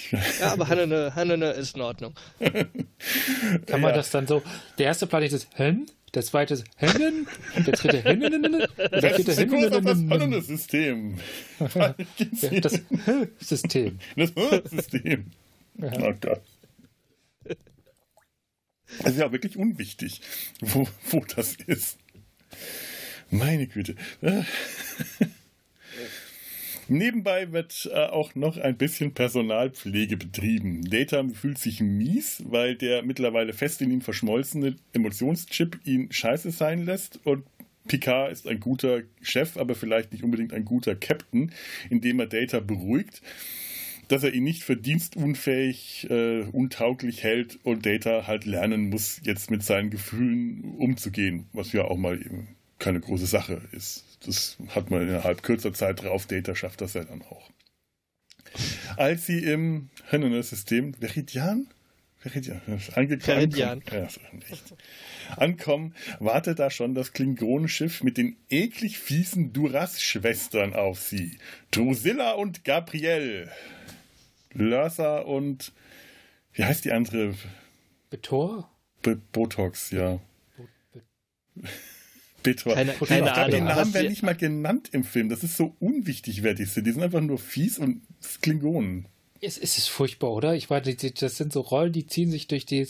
Ja, aber Hannene, Hannene ist in Ordnung. Kann man ja. das dann so, der erste Planet ist Hen, der zweite ist Hennen, der dritte Hennen, der vierte Hennen. Das Hannene-System. Das System. Das System. Ja. Oh Gott. Das ist ja wirklich unwichtig, wo, wo das ist. Meine Güte. Nebenbei wird äh, auch noch ein bisschen Personalpflege betrieben. Data fühlt sich mies, weil der mittlerweile fest in ihm verschmolzene Emotionschip ihn scheiße sein lässt und Picard ist ein guter Chef, aber vielleicht nicht unbedingt ein guter Captain, indem er Data beruhigt, dass er ihn nicht für dienstunfähig, äh, untauglich hält und Data halt lernen muss, jetzt mit seinen Gefühlen umzugehen, was ja auch mal eben keine große Sache ist. Das hat man innerhalb kürzer Zeit drauf. Data schafft das ja dann auch. Als sie im System Veridian? Veridian, Veridian. Ja, ankommen, wartet da schon das Klingonenschiff mit den eklig fiesen Duras-Schwestern auf sie. Drusilla und Gabrielle. Lörsa und wie heißt die andere? Betor? Botox, ja. Bo Be Petra. Keine, keine ich glaube, die Namen werden nicht mal genannt im Film. Das ist so unwichtig, wer die sind. Die sind einfach nur fies und Klingonen. Es, es ist furchtbar, oder? Ich weiß, das sind so Rollen, die ziehen sich durch die,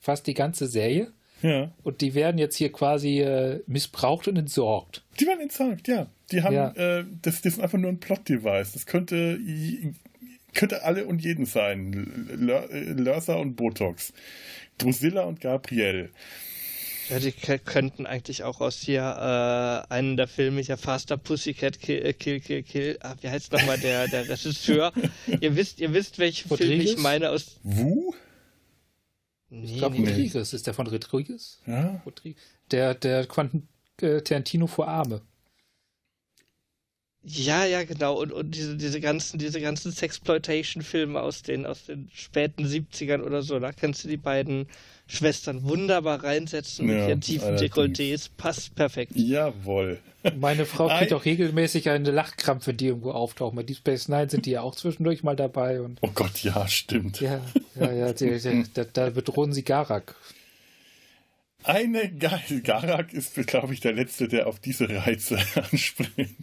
fast die ganze Serie. Ja. Und die werden jetzt hier quasi äh, missbraucht und entsorgt. Die werden entsorgt, ja. Die haben, ja. Äh, das, das ist einfach nur ein Plot-Device. Das könnte, könnte alle und jeden sein. Lörser und Botox. Drusilla und Gabriel. Ja, die könnten eigentlich auch aus hier äh, einen der Filme hier Faster Pussycat Kill äh, Kill Kill, Kill ah, wie heißt nochmal der, der Regisseur? ihr wisst, ihr wisst, welchen Rodriguez? Film ich meine aus. Wu? Nee, ich glaube, nee. Rodriguez. Ist der von Rodriguez? Ja. Der, der Quentin äh, Tarantino vor Arme. Ja, ja, genau. Und, und diese, diese ganzen, diese ganzen Sexploitation-Filme aus den, aus den späten 70ern oder so, da kannst du die beiden Schwestern wunderbar reinsetzen ja, mit ihren tiefen Dekolletés. Passt perfekt. Jawohl. Meine Frau kriegt auch regelmäßig eine Lachkrampfe, die irgendwo auftaucht. Bei Deep Space Nine sind die ja auch zwischendurch mal dabei. Und oh Gott, ja, stimmt. Ja, ja, ja. Die, die, da, da bedrohen sie Garak. Eine Geil. Garak ist, glaube ich, der Letzte, der auf diese Reize anspringt.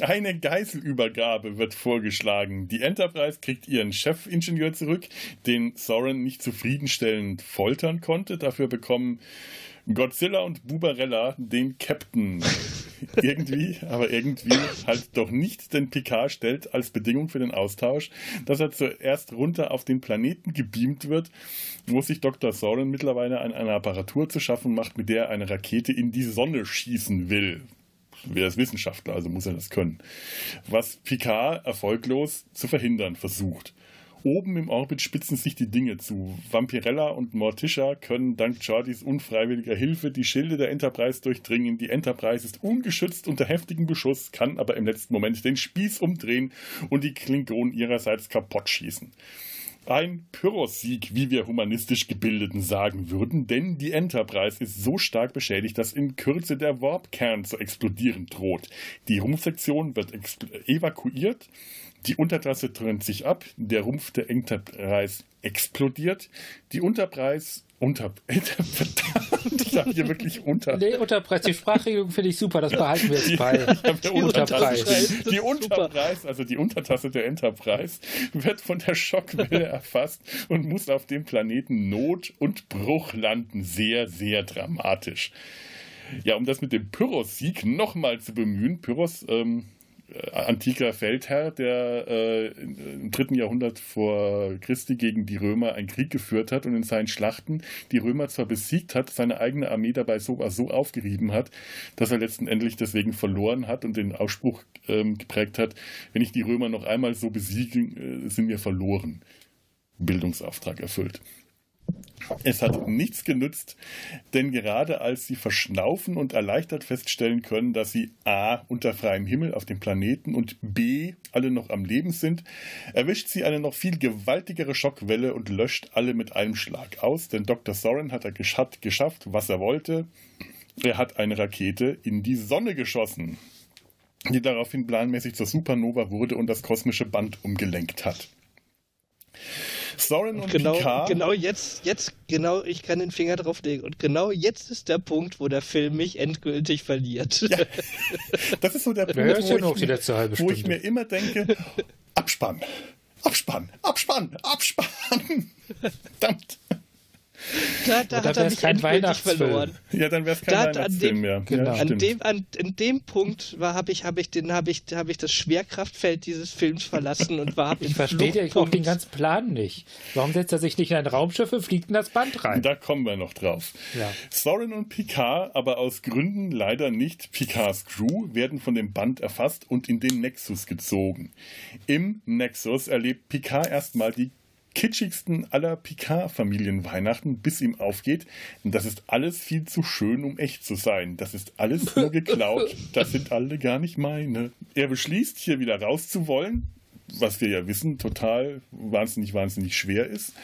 Eine Geiselübergabe wird vorgeschlagen. Die Enterprise kriegt ihren Chefingenieur zurück, den Soren nicht zufriedenstellend foltern konnte. Dafür bekommen Godzilla und Bubarella den Captain. irgendwie, aber irgendwie halt doch nicht, denn Picard stellt als Bedingung für den Austausch, dass er zuerst runter auf den Planeten gebeamt wird, wo sich Dr. Soren mittlerweile an einer Apparatur zu schaffen macht, mit der er eine Rakete in die Sonne schießen will wäre es Wissenschaftler, also muss er das können. Was Picard erfolglos zu verhindern versucht. Oben im Orbit spitzen sich die Dinge zu. Vampirella und Morticia können dank Jordys unfreiwilliger Hilfe die Schilde der Enterprise durchdringen. Die Enterprise ist ungeschützt unter heftigem Beschuss, kann aber im letzten Moment den Spieß umdrehen und die Klingonen ihrerseits kaputt schießen. Ein Pyrrhus-Sieg, wie wir humanistisch Gebildeten sagen würden, denn die Enterprise ist so stark beschädigt, dass in Kürze der Warp-Kern zu explodieren droht. Die Rumpfsektion wird evakuiert, die Untertasse trennt sich ab, der Rumpf der Enterprise explodiert, die Unterpreis unter. Ich habe hier wirklich unter. Nee, Unterpreis. Die Sprachregelung finde ich super, das behalten wir jetzt bei. Die, die Unterpreis. Die Unterpreis, also die Untertasse der Enterprise, wird von der Schockwelle erfasst und muss auf dem Planeten Not und Bruch landen. Sehr, sehr dramatisch. Ja, um das mit dem Pyrrhus-Sieg nochmal zu bemühen, Pyrrhus ähm, äh, antiker Feldherr, der äh, im dritten Jahrhundert vor Christi gegen die Römer einen Krieg geführt hat und in seinen Schlachten die Römer zwar besiegt hat, seine eigene Armee dabei so, so aufgerieben hat, dass er letztendlich deswegen verloren hat und den Ausspruch ähm, geprägt hat, wenn ich die Römer noch einmal so besiege, äh, sind wir verloren. Bildungsauftrag erfüllt. Es hat nichts genützt, denn gerade als sie verschnaufen und erleichtert feststellen können, dass sie a. unter freiem Himmel auf dem Planeten und b. alle noch am Leben sind, erwischt sie eine noch viel gewaltigere Schockwelle und löscht alle mit einem Schlag aus, denn Dr. Soren hat er geschafft, was er wollte. Er hat eine Rakete in die Sonne geschossen, die daraufhin planmäßig zur Supernova wurde und das kosmische Band umgelenkt hat. Soren und, und genau, Picard. Genau jetzt, jetzt, genau, ich kann den Finger drauf legen. Und genau jetzt ist der Punkt, wo der Film mich endgültig verliert. Ja, das ist so der Punkt, wo, ich, mir, wo ich mir immer denke, Abspann, Abspann, Abspann, Abspann. Verdammt. Da, da hat er mich kein Weihnachtsfilm. verloren. Ja, dann wäre es kein da, Weihnachtsfilm mehr. Genau. Ja, an, dem, an, an dem Punkt habe ich, hab ich, hab ich, hab ich das Schwerkraftfeld dieses Films verlassen und war Ich verstehe ja auch den ganzen Plan nicht. Warum setzt er sich nicht in ein Raumschiff und fliegt in das Band rein? Da kommen wir noch drauf. Ja. Soren und Picard, aber aus Gründen leider nicht Picards Crew, werden von dem Band erfasst und in den Nexus gezogen. Im Nexus erlebt Picard erstmal die kitschigsten aller Picard-Familienweihnachten, bis ihm aufgeht, das ist alles viel zu schön, um echt zu sein. Das ist alles nur geklaut. Das sind alle gar nicht meine. Er beschließt, hier wieder raus zu wollen, was wir ja wissen, total wahnsinnig, wahnsinnig schwer ist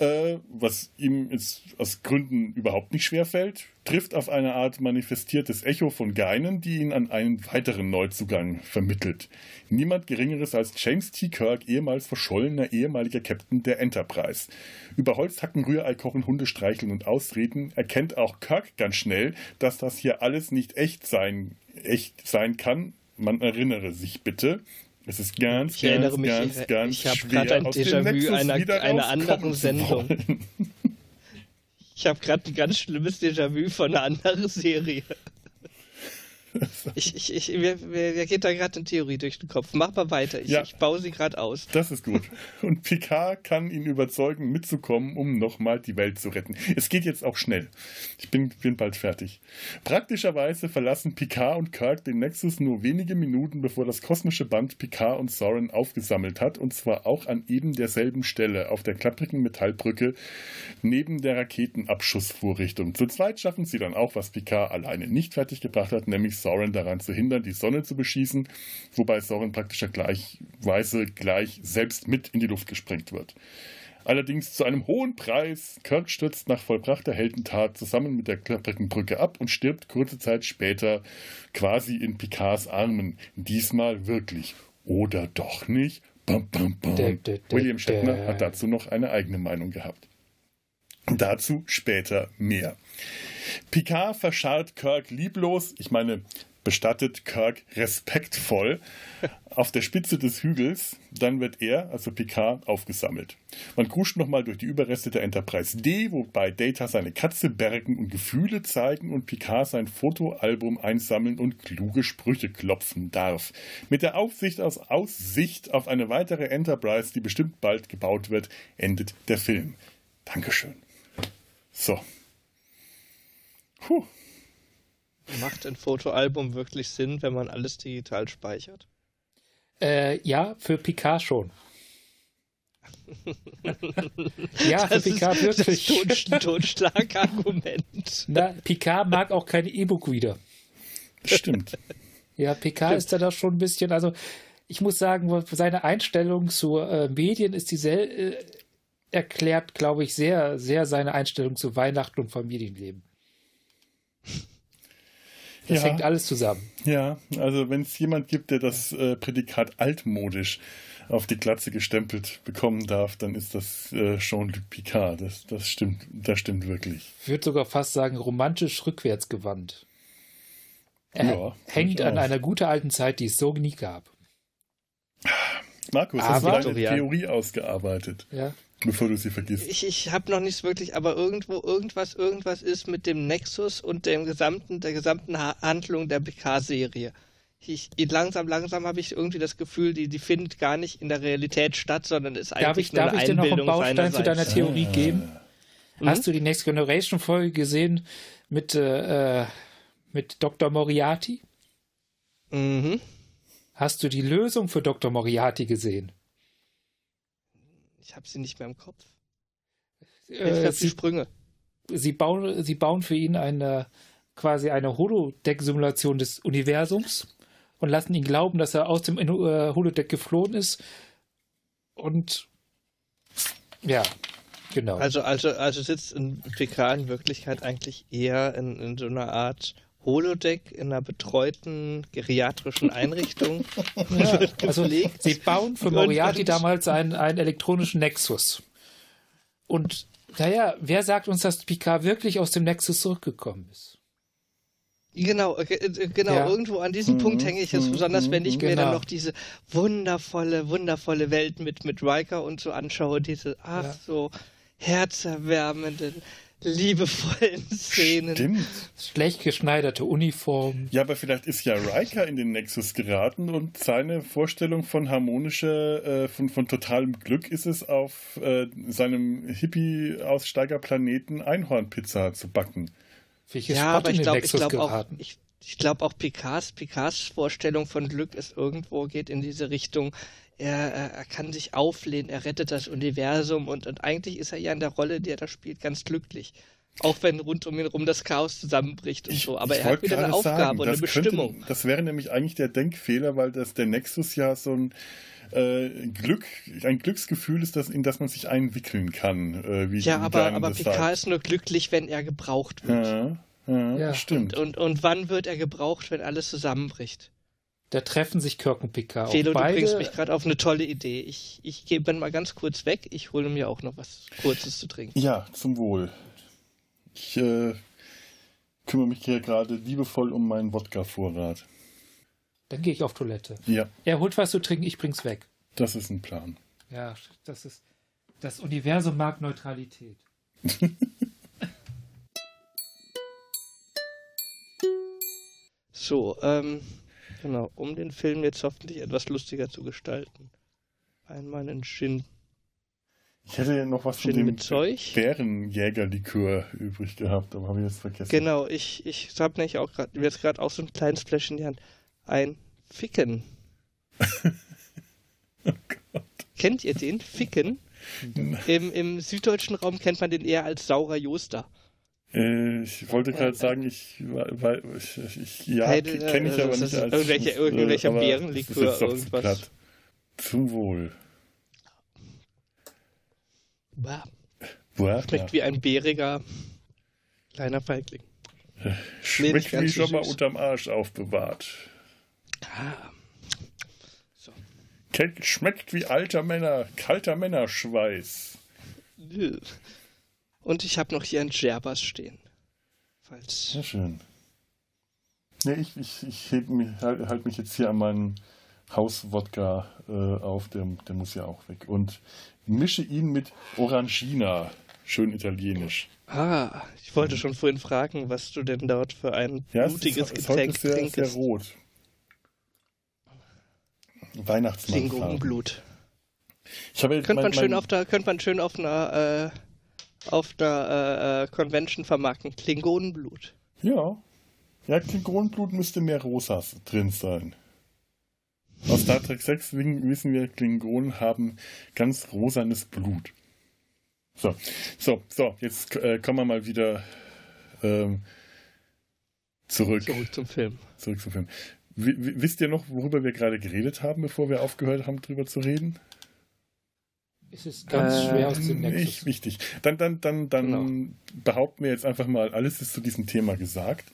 äh, was ihm jetzt aus Gründen überhaupt nicht schwer fällt, trifft auf eine Art manifestiertes Echo von Geinen, die ihn an einen weiteren Neuzugang vermittelt. Niemand Geringeres als James T. Kirk, ehemals verschollener ehemaliger Captain der Enterprise. Über Holz hacken, Rührei kochen, Hunde streicheln und ausreden, erkennt auch Kirk ganz schnell, dass das hier alles nicht echt sein, echt sein kann. Man erinnere sich bitte, es ist ganz, ich ganz, mich, ganz, ich, ganz ich habe gerade ein Déjà-vu einer, einer anderen Sendung. Ich habe gerade ein ganz schlimmes Déjà-vu von einer anderen Serie. Ich, ich, ich, mir, mir geht da gerade eine Theorie durch den Kopf. Mach mal weiter. Ich, ja, ich baue sie gerade aus. Das ist gut. Und Picard kann ihn überzeugen, mitzukommen, um nochmal die Welt zu retten. Es geht jetzt auch schnell. Ich bin, bin bald fertig. Praktischerweise verlassen Picard und Kirk den Nexus nur wenige Minuten, bevor das kosmische Band Picard und Soren aufgesammelt hat. Und zwar auch an eben derselben Stelle, auf der klapprigen Metallbrücke, neben der Raketenabschussvorrichtung. Zu zweit schaffen sie dann auch, was Picard alleine nicht fertiggebracht hat, nämlich Soren daran zu hindern, die Sonne zu beschießen, wobei Soren praktisch gleichweise gleich selbst mit in die Luft gesprengt wird. Allerdings zu einem hohen Preis. Kirk stürzt nach vollbrachter Heldentat zusammen mit der klapprigen Brücke ab und stirbt kurze Zeit später quasi in Picards Armen. Diesmal wirklich. Oder doch nicht? Bum, bum, bum. William Shatner hat dazu noch eine eigene Meinung gehabt. Dazu später mehr. Picard verscharrt Kirk lieblos, ich meine, bestattet Kirk respektvoll auf der Spitze des Hügels. Dann wird er, also Picard, aufgesammelt. Man kuscht nochmal durch die Überreste der Enterprise D, wobei Data seine Katze bergen und Gefühle zeigen und Picard sein Fotoalbum einsammeln und kluge Sprüche klopfen darf. Mit der Aufsicht aus Aussicht auf eine weitere Enterprise, die bestimmt bald gebaut wird, endet der Film. Dankeschön. So, Puh. Macht ein Fotoalbum wirklich Sinn, wenn man alles digital speichert? Äh, ja, für Picard schon. ja, für Picard ist, wirklich. Das ist Totschlagargument. Na, Picard mag auch keine E-Book-Reader. Stimmt. Ja, Picard Stimmt. ist da doch schon ein bisschen, also ich muss sagen, seine Einstellung zu äh, Medien ist dieselbe, äh, erklärt, glaube ich, sehr, sehr seine Einstellung zu Weihnachten und Familienleben. Das ja. hängt alles zusammen. Ja, also wenn es jemand gibt, der das äh, Prädikat altmodisch auf die Glatze gestempelt bekommen darf, dann ist das äh, Jean-Luc Picard. Das, das, stimmt, das stimmt wirklich. Ich würde sogar fast sagen, romantisch rückwärtsgewandt. Er ja, hängt an einer guten alten Zeit, die es so nie gab. Markus, hast du deine Theorie ausgearbeitet? Ja. Bevor du sie vergisst. Ich, ich habe noch nichts wirklich, aber irgendwo irgendwas, irgendwas ist mit dem Nexus und dem gesamten, der gesamten Handlung der PK-Serie. Ich, langsam, langsam habe ich irgendwie das Gefühl, die, die findet gar nicht in der Realität statt, sondern ist eigentlich darf ich, nur darf eine ich dir noch einen Baustein zu deiner Theorie ah. geben? Mhm. Hast du die Next Generation Folge gesehen mit, äh, mit Dr. Moriarty? Mhm. Hast du die Lösung für Dr. Moriarty gesehen? Ich habe sie nicht mehr im Kopf. Äh, sie, Sprünge. Sie bauen, sie bauen für ihn eine quasi eine Holodeck-Simulation des Universums und lassen ihn glauben, dass er aus dem äh, Holodeck geflohen ist. Und ja, genau. Also, also, also sitzt in PK in Wirklichkeit eigentlich eher in, in so einer Art Holodeck in einer betreuten geriatrischen Einrichtung. ja, also sie bauen für Moriarty damals einen, einen elektronischen Nexus. Und naja, wer sagt uns, dass Picard wirklich aus dem Nexus zurückgekommen ist? Genau, äh, äh, genau, ja. irgendwo an diesem mhm. Punkt hänge ich jetzt besonders, wenn ich genau. mir dann genau. noch diese wundervolle, wundervolle Welt mit, mit Riker und so anschaue, diese, ach ja. so herzerwärmenden, liebevollen Szenen. Stimmt. Schlecht geschneiderte Uniformen. Ja, aber vielleicht ist ja Riker in den Nexus geraten und seine Vorstellung von harmonischer, äh, von, von totalem Glück ist es, auf äh, seinem Hippie-Aussteigerplaneten Einhornpizza zu backen. ja, aber ich glaube glaub auch, ich, ich glaube auch Picards, Picards Vorstellung von Glück ist irgendwo, geht in diese Richtung, er, er kann sich auflehnen, er rettet das Universum und, und eigentlich ist er ja in der Rolle, die er da spielt, ganz glücklich. Auch wenn rund um ihn herum das Chaos zusammenbricht und ich, so. Aber er hat wieder eine Aufgabe sagen, und eine Bestimmung. Könnte, das wäre nämlich eigentlich der Denkfehler, weil das der Nexus ja so ein äh, Glück, ein Glücksgefühl ist, das, in das man sich einwickeln kann. Äh, ja, aber, aber Picard sagt. ist nur glücklich, wenn er gebraucht wird. Ja, ja, ja. stimmt. Und, und, und wann wird er gebraucht, wenn alles zusammenbricht? Da treffen sich Kirk und Picard. Felo, beide... du bringst mich gerade auf eine tolle Idee. Ich, ich gehe dann mal ganz kurz weg. Ich hole mir auch noch was Kurzes zu trinken. Ja, zum Wohl. Ich äh, kümmere mich hier gerade liebevoll um meinen Wodka-Vorrat. Dann gehe ich auf Toilette. Ja. Er holt was zu trinken, ich bring's weg. Das ist ein Plan. Ja, das ist. Das Universum mag Neutralität. so, ähm, genau, um den Film jetzt hoffentlich etwas lustiger zu gestalten. Einmal ein Gin. Ich hätte ja noch was Gin von dem mit Zeug. Bärenjägerlikör übrig gehabt, aber habe ich jetzt vergessen. Genau, ich, ich habe nämlich auch gerade, jetzt gerade auch so ein kleines Fläschchen in die Hand. Ein Ficken. oh Gott. Kennt ihr den? Ficken? Im, Im süddeutschen Raum kennt man den eher als saurer Joster. Äh, ich wollte gerade sagen, ich, weil, ich, ich ja, kenne ich aber nicht als irgendwelche, irgendwelcher äh, Bärenlikör irgendwas. Platt. Zum Wohl. Bah. Bah, Schmeckt wie ein bäriger kleiner Feigling. Schmeckt nee, wie schon mal unterm Arsch aufbewahrt. Ah. So. Schmeckt wie alter Männer, kalter Männerschweiß. Und ich habe noch hier ein Jerbas stehen. Falls. Sehr schön. Nee, ich, ich, ich halte halt mich jetzt hier an meinen Hauswodka äh, auf, der, der muss ja auch weg. Und mische ihn mit Orangina, schön italienisch. Ah, ich wollte schon vorhin fragen, was du denn dort für ein ja, blutiges ist, Getränk ist sehr, trinkst. sehr rot. Weihnachtsmann. Klingonenblut. Ich habe könnte, man schön auf der, könnte man schön auf einer, äh, auf einer äh, Convention vermarkten. Klingonenblut. Ja. Ja, Klingonenblut müsste mehr Rosas drin sein. Aus Star Trek 6 wissen wir, Klingonen haben ganz rosanes Blut. So, so, so, jetzt äh, kommen wir mal wieder ähm, zurück. Zurück zum Film. Zurück zum Film. W wisst ihr noch, worüber wir gerade geredet haben, bevor wir aufgehört haben, drüber zu reden? Es ist ganz äh, schwer aus dem Nexus. Nicht wichtig. Dann, dann, dann, dann genau. behaupten wir jetzt einfach mal, alles ist zu diesem Thema gesagt.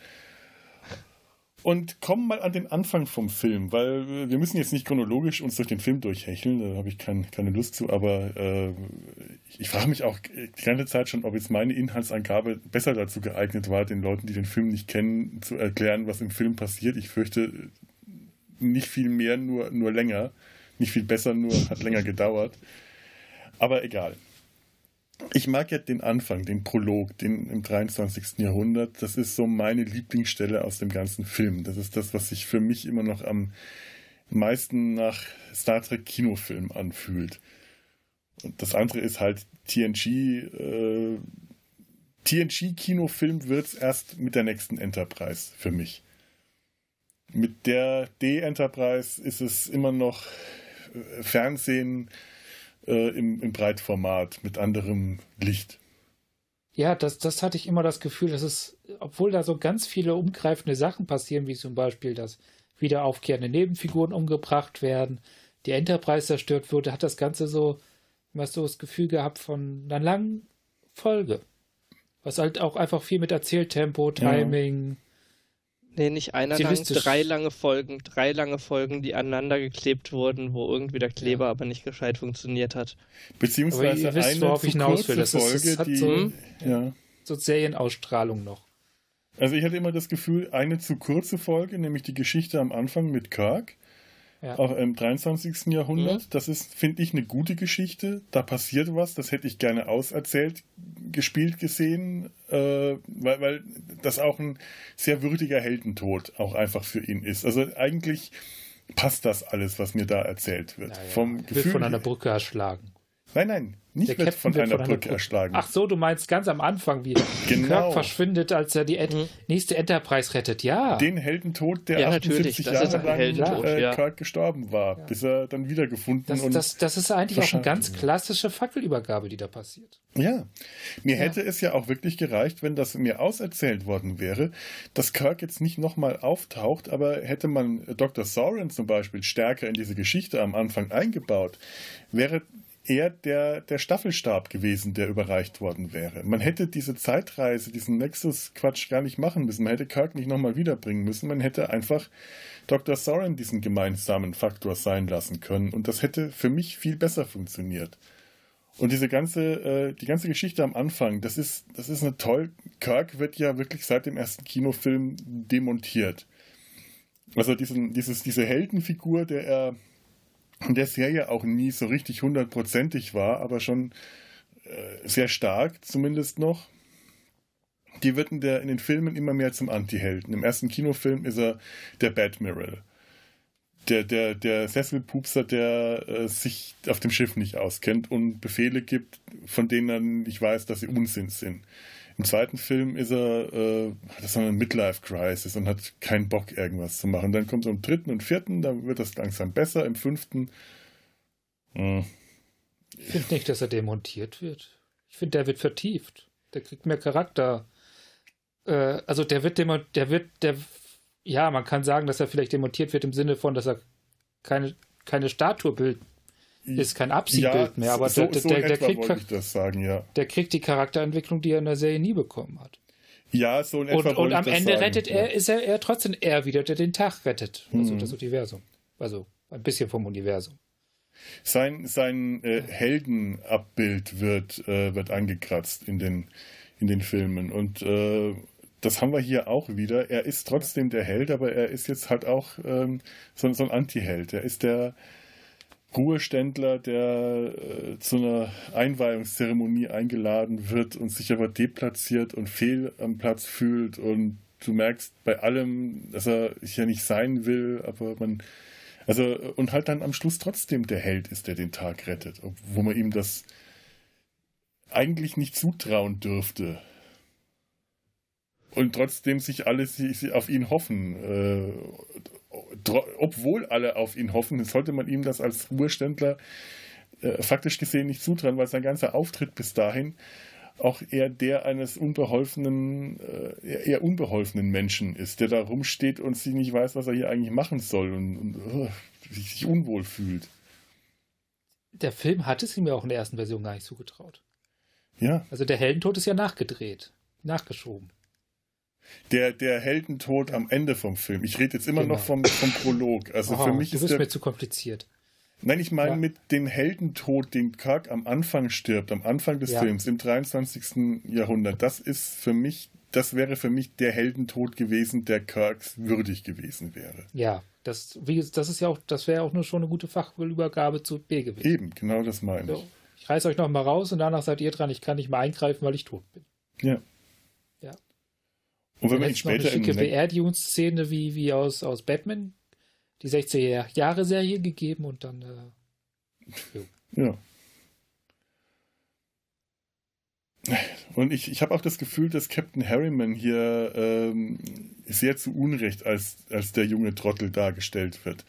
Und kommen mal an den Anfang vom Film, weil wir müssen jetzt nicht chronologisch uns durch den Film durchhecheln, da habe ich kein, keine Lust zu, aber äh, ich frage mich auch die ganze Zeit schon, ob jetzt meine Inhaltsangabe besser dazu geeignet war, den Leuten, die den Film nicht kennen, zu erklären, was im Film passiert. Ich fürchte nicht viel mehr, nur, nur länger. Nicht viel besser, nur hat länger gedauert. Aber egal. Ich mag ja den Anfang, den Prolog, den im 23. Jahrhundert. Das ist so meine Lieblingsstelle aus dem ganzen Film. Das ist das, was sich für mich immer noch am meisten nach Star Trek Kinofilm anfühlt. Und das andere ist halt TNG. Äh, TNG Kinofilm wird es erst mit der nächsten Enterprise für mich. Mit der D-Enterprise ist es immer noch äh, Fernsehen äh, im, im Breitformat mit anderem Licht. Ja, das, das hatte ich immer das Gefühl, dass es, obwohl da so ganz viele umgreifende Sachen passieren, wie zum Beispiel, dass wieder aufkehrende Nebenfiguren umgebracht werden, die Enterprise zerstört wurde, hat das Ganze so, immer so das Gefühl gehabt von einer langen Folge. Was halt auch einfach viel mit Erzähltempo, Timing, Nee, nicht einer lang, drei lange Folgen, drei lange Folgen, die aneinander geklebt wurden, wo irgendwie der Kleber ja. aber nicht gescheit funktioniert hat. Beziehungsweise aber ihr wisst, eine worauf ich hinaus will. Das, ist, das hat die, so, ja. so Serienausstrahlung noch. Also ich hatte immer das Gefühl, eine zu kurze Folge, nämlich die Geschichte am Anfang mit Kirk, ja. Auch im 23. Jahrhundert. Mhm. Das ist, finde ich, eine gute Geschichte. Da passiert was, das hätte ich gerne auserzählt, gespielt gesehen, äh, weil, weil das auch ein sehr würdiger Heldentod auch einfach für ihn ist. Also eigentlich passt das alles, was mir da erzählt wird. Ja, Vom Gefühl, wird von einer Brücke erschlagen. Nein, nein, nicht der wird von wird einer von Brücke, Brücke erschlagen. Ach so, du meinst ganz am Anfang, wie genau. Kirk verschwindet, als er die mhm. nächste Enterprise rettet. Ja. Den Heldentod, der ja, 78 Jahre lang äh, ja. Kirk gestorben war, ja. bis er dann wiedergefunden das, und das, das ist eigentlich auch eine ganz klassische Fackelübergabe, die da passiert. Ja, mir hätte es ja auch wirklich gereicht, wenn das mir auserzählt worden wäre, dass Kirk jetzt nicht nochmal auftaucht, aber hätte man Dr. Soren zum Beispiel stärker in diese Geschichte am Anfang eingebaut, wäre eher der, der Staffelstab gewesen, der überreicht worden wäre. Man hätte diese Zeitreise, diesen Nexus-Quatsch gar nicht machen müssen. Man hätte Kirk nicht nochmal wiederbringen müssen. Man hätte einfach Dr. Soren diesen gemeinsamen Faktor sein lassen können. Und das hätte für mich viel besser funktioniert. Und diese ganze, äh, die ganze Geschichte am Anfang, das ist, das ist eine toll. Kirk wird ja wirklich seit dem ersten Kinofilm demontiert. Also diesen, dieses, diese Heldenfigur, der er der Serie auch nie so richtig hundertprozentig war, aber schon äh, sehr stark zumindest noch. die wird in, der, in den Filmen immer mehr zum Anti-Helden. Im ersten Kinofilm ist er der Badmiral. Der, der, der Sesselpupser, der äh, sich auf dem Schiff nicht auskennt und Befehle gibt, von denen er nicht weiß, dass sie Unsinn sind. Im zweiten Film ist er, äh, hat er eine Midlife-Crisis und hat keinen Bock, irgendwas zu machen. Dann kommt er im dritten und vierten, da wird das langsam besser. Im fünften. Mh. Ich finde nicht, dass er demontiert wird. Ich finde, der wird vertieft. Der kriegt mehr Charakter. Äh, also der wird der wird, der, ja, man kann sagen, dass er vielleicht demontiert wird im Sinne von, dass er keine, keine Statue bildet ist kein Abziehbild ja, mehr, aber so, der, so der, der, kriegt, sagen, ja. der kriegt die Charakterentwicklung, die er in der Serie nie bekommen hat. Ja, so in etwa Und, und am Ende sagen, rettet er, ist er, er trotzdem er wieder, der den Tag rettet. Also hm. das Universum. Also ein bisschen vom Universum. Sein, sein äh, Heldenabbild wird, äh, wird angekratzt in den, in den Filmen. Und äh, das haben wir hier auch wieder. Er ist trotzdem der Held, aber er ist jetzt halt auch ähm, so, so ein Anti-Held. Er ist der, Ruheständler, der äh, zu einer Einweihungszeremonie eingeladen wird und sich aber deplatziert und fehl am Platz fühlt und du merkst bei allem, dass er hier nicht sein will, aber man also und halt dann am Schluss trotzdem der Held ist, der den Tag rettet, wo man ihm das eigentlich nicht zutrauen dürfte. Und trotzdem sich alle auf ihn hoffen. Obwohl alle auf ihn hoffen, sollte man ihm das als Ruheständler äh, faktisch gesehen nicht zutrauen, weil sein ganzer Auftritt bis dahin auch eher der eines unbeholfenen, äh, eher unbeholfenen Menschen ist, der da rumsteht und sich nicht weiß, was er hier eigentlich machen soll und, und uh, sich unwohl fühlt. Der Film hat es ihm ja auch in der ersten Version gar nicht zugetraut. Ja. Also der Heldentod ist ja nachgedreht, nachgeschoben. Der, der Heldentod am Ende vom Film. Ich rede jetzt immer genau. noch vom, vom Prolog. Also oh, für mich ist bist der, mir zu kompliziert. Nein, ich meine ja. mit dem Heldentod, den Kirk am Anfang stirbt, am Anfang des ja. Films, im 23. Jahrhundert. Das ist für mich, das wäre für mich der Heldentod gewesen, der Kirks würdig gewesen wäre. Ja, das, wie, das ist ja auch, das wäre auch nur schon eine gute Fachübergabe zu B gewesen. Eben, genau das meine ich. So, ich reiß euch noch mal raus und danach seid ihr dran. Ich kann nicht mehr eingreifen, weil ich tot bin. Ja. Und wenn man ihn später noch eine schicke Beerdigungsszene wie, wie aus, aus Batman, die 60er Jahre Serie gegeben und dann äh, ja. Und ich, ich habe auch das Gefühl, dass Captain Harriman hier ähm, sehr zu Unrecht als, als der junge Trottel dargestellt wird.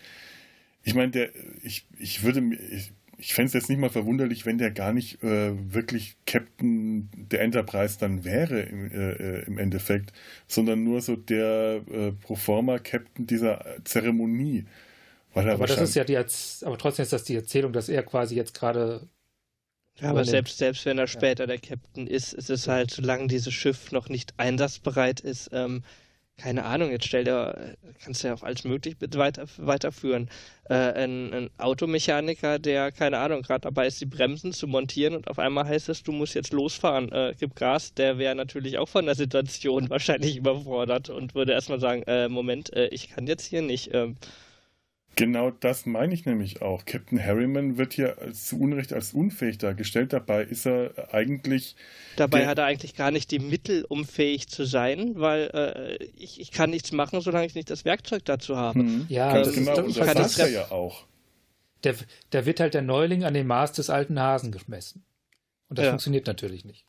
Ich meine, der, ich, ich würde ich, ich fände es jetzt nicht mal verwunderlich, wenn der gar nicht äh, wirklich Captain der Enterprise dann wäre im, äh, äh im Endeffekt, sondern nur so der äh, Proforma-Captain dieser Zeremonie. aber das ist ja die, aber trotzdem ist das die Erzählung, dass er quasi jetzt gerade. Ja, aber selbst, selbst wenn er später ja. der Captain ist, ist es halt, solange dieses Schiff noch nicht einsatzbereit ist, ähm, keine Ahnung, jetzt stell dir, kannst du ja auch alles möglich weiter, weiterführen. Äh, ein, ein, Automechaniker, der, keine Ahnung, gerade dabei ist, die Bremsen zu montieren und auf einmal heißt es, du musst jetzt losfahren, äh, gib Gas, der wäre natürlich auch von der Situation wahrscheinlich überfordert und würde erstmal sagen, äh, Moment, äh, ich kann jetzt hier nicht. Ähm, Genau das meine ich nämlich auch. Captain Harriman wird hier zu Unrecht als unfähig dargestellt. Dabei ist er eigentlich. Dabei hat er eigentlich gar nicht die Mittel, um fähig zu sein, weil äh, ich, ich kann nichts machen, solange ich nicht das Werkzeug dazu habe. Hm. Ja, Ganz das genau. Ist, und das sagt er ja auch. Der, der wird halt der Neuling an dem Maß des alten Hasen gemessen. Und das ja. funktioniert natürlich nicht.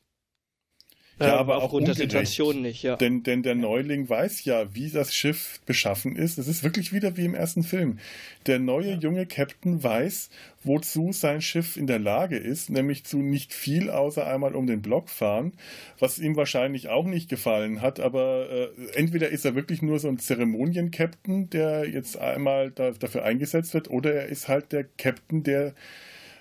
Ja, aber auch aufgrund der Situation nicht, ja. Denn, denn der Neuling weiß ja, wie das Schiff beschaffen ist. Es ist wirklich wieder wie im ersten Film. Der neue junge Captain weiß, wozu sein Schiff in der Lage ist, nämlich zu nicht viel außer einmal um den Block fahren, was ihm wahrscheinlich auch nicht gefallen hat, aber äh, entweder ist er wirklich nur so ein Zeremonien-Captain, der jetzt einmal da, dafür eingesetzt wird, oder er ist halt der Captain, der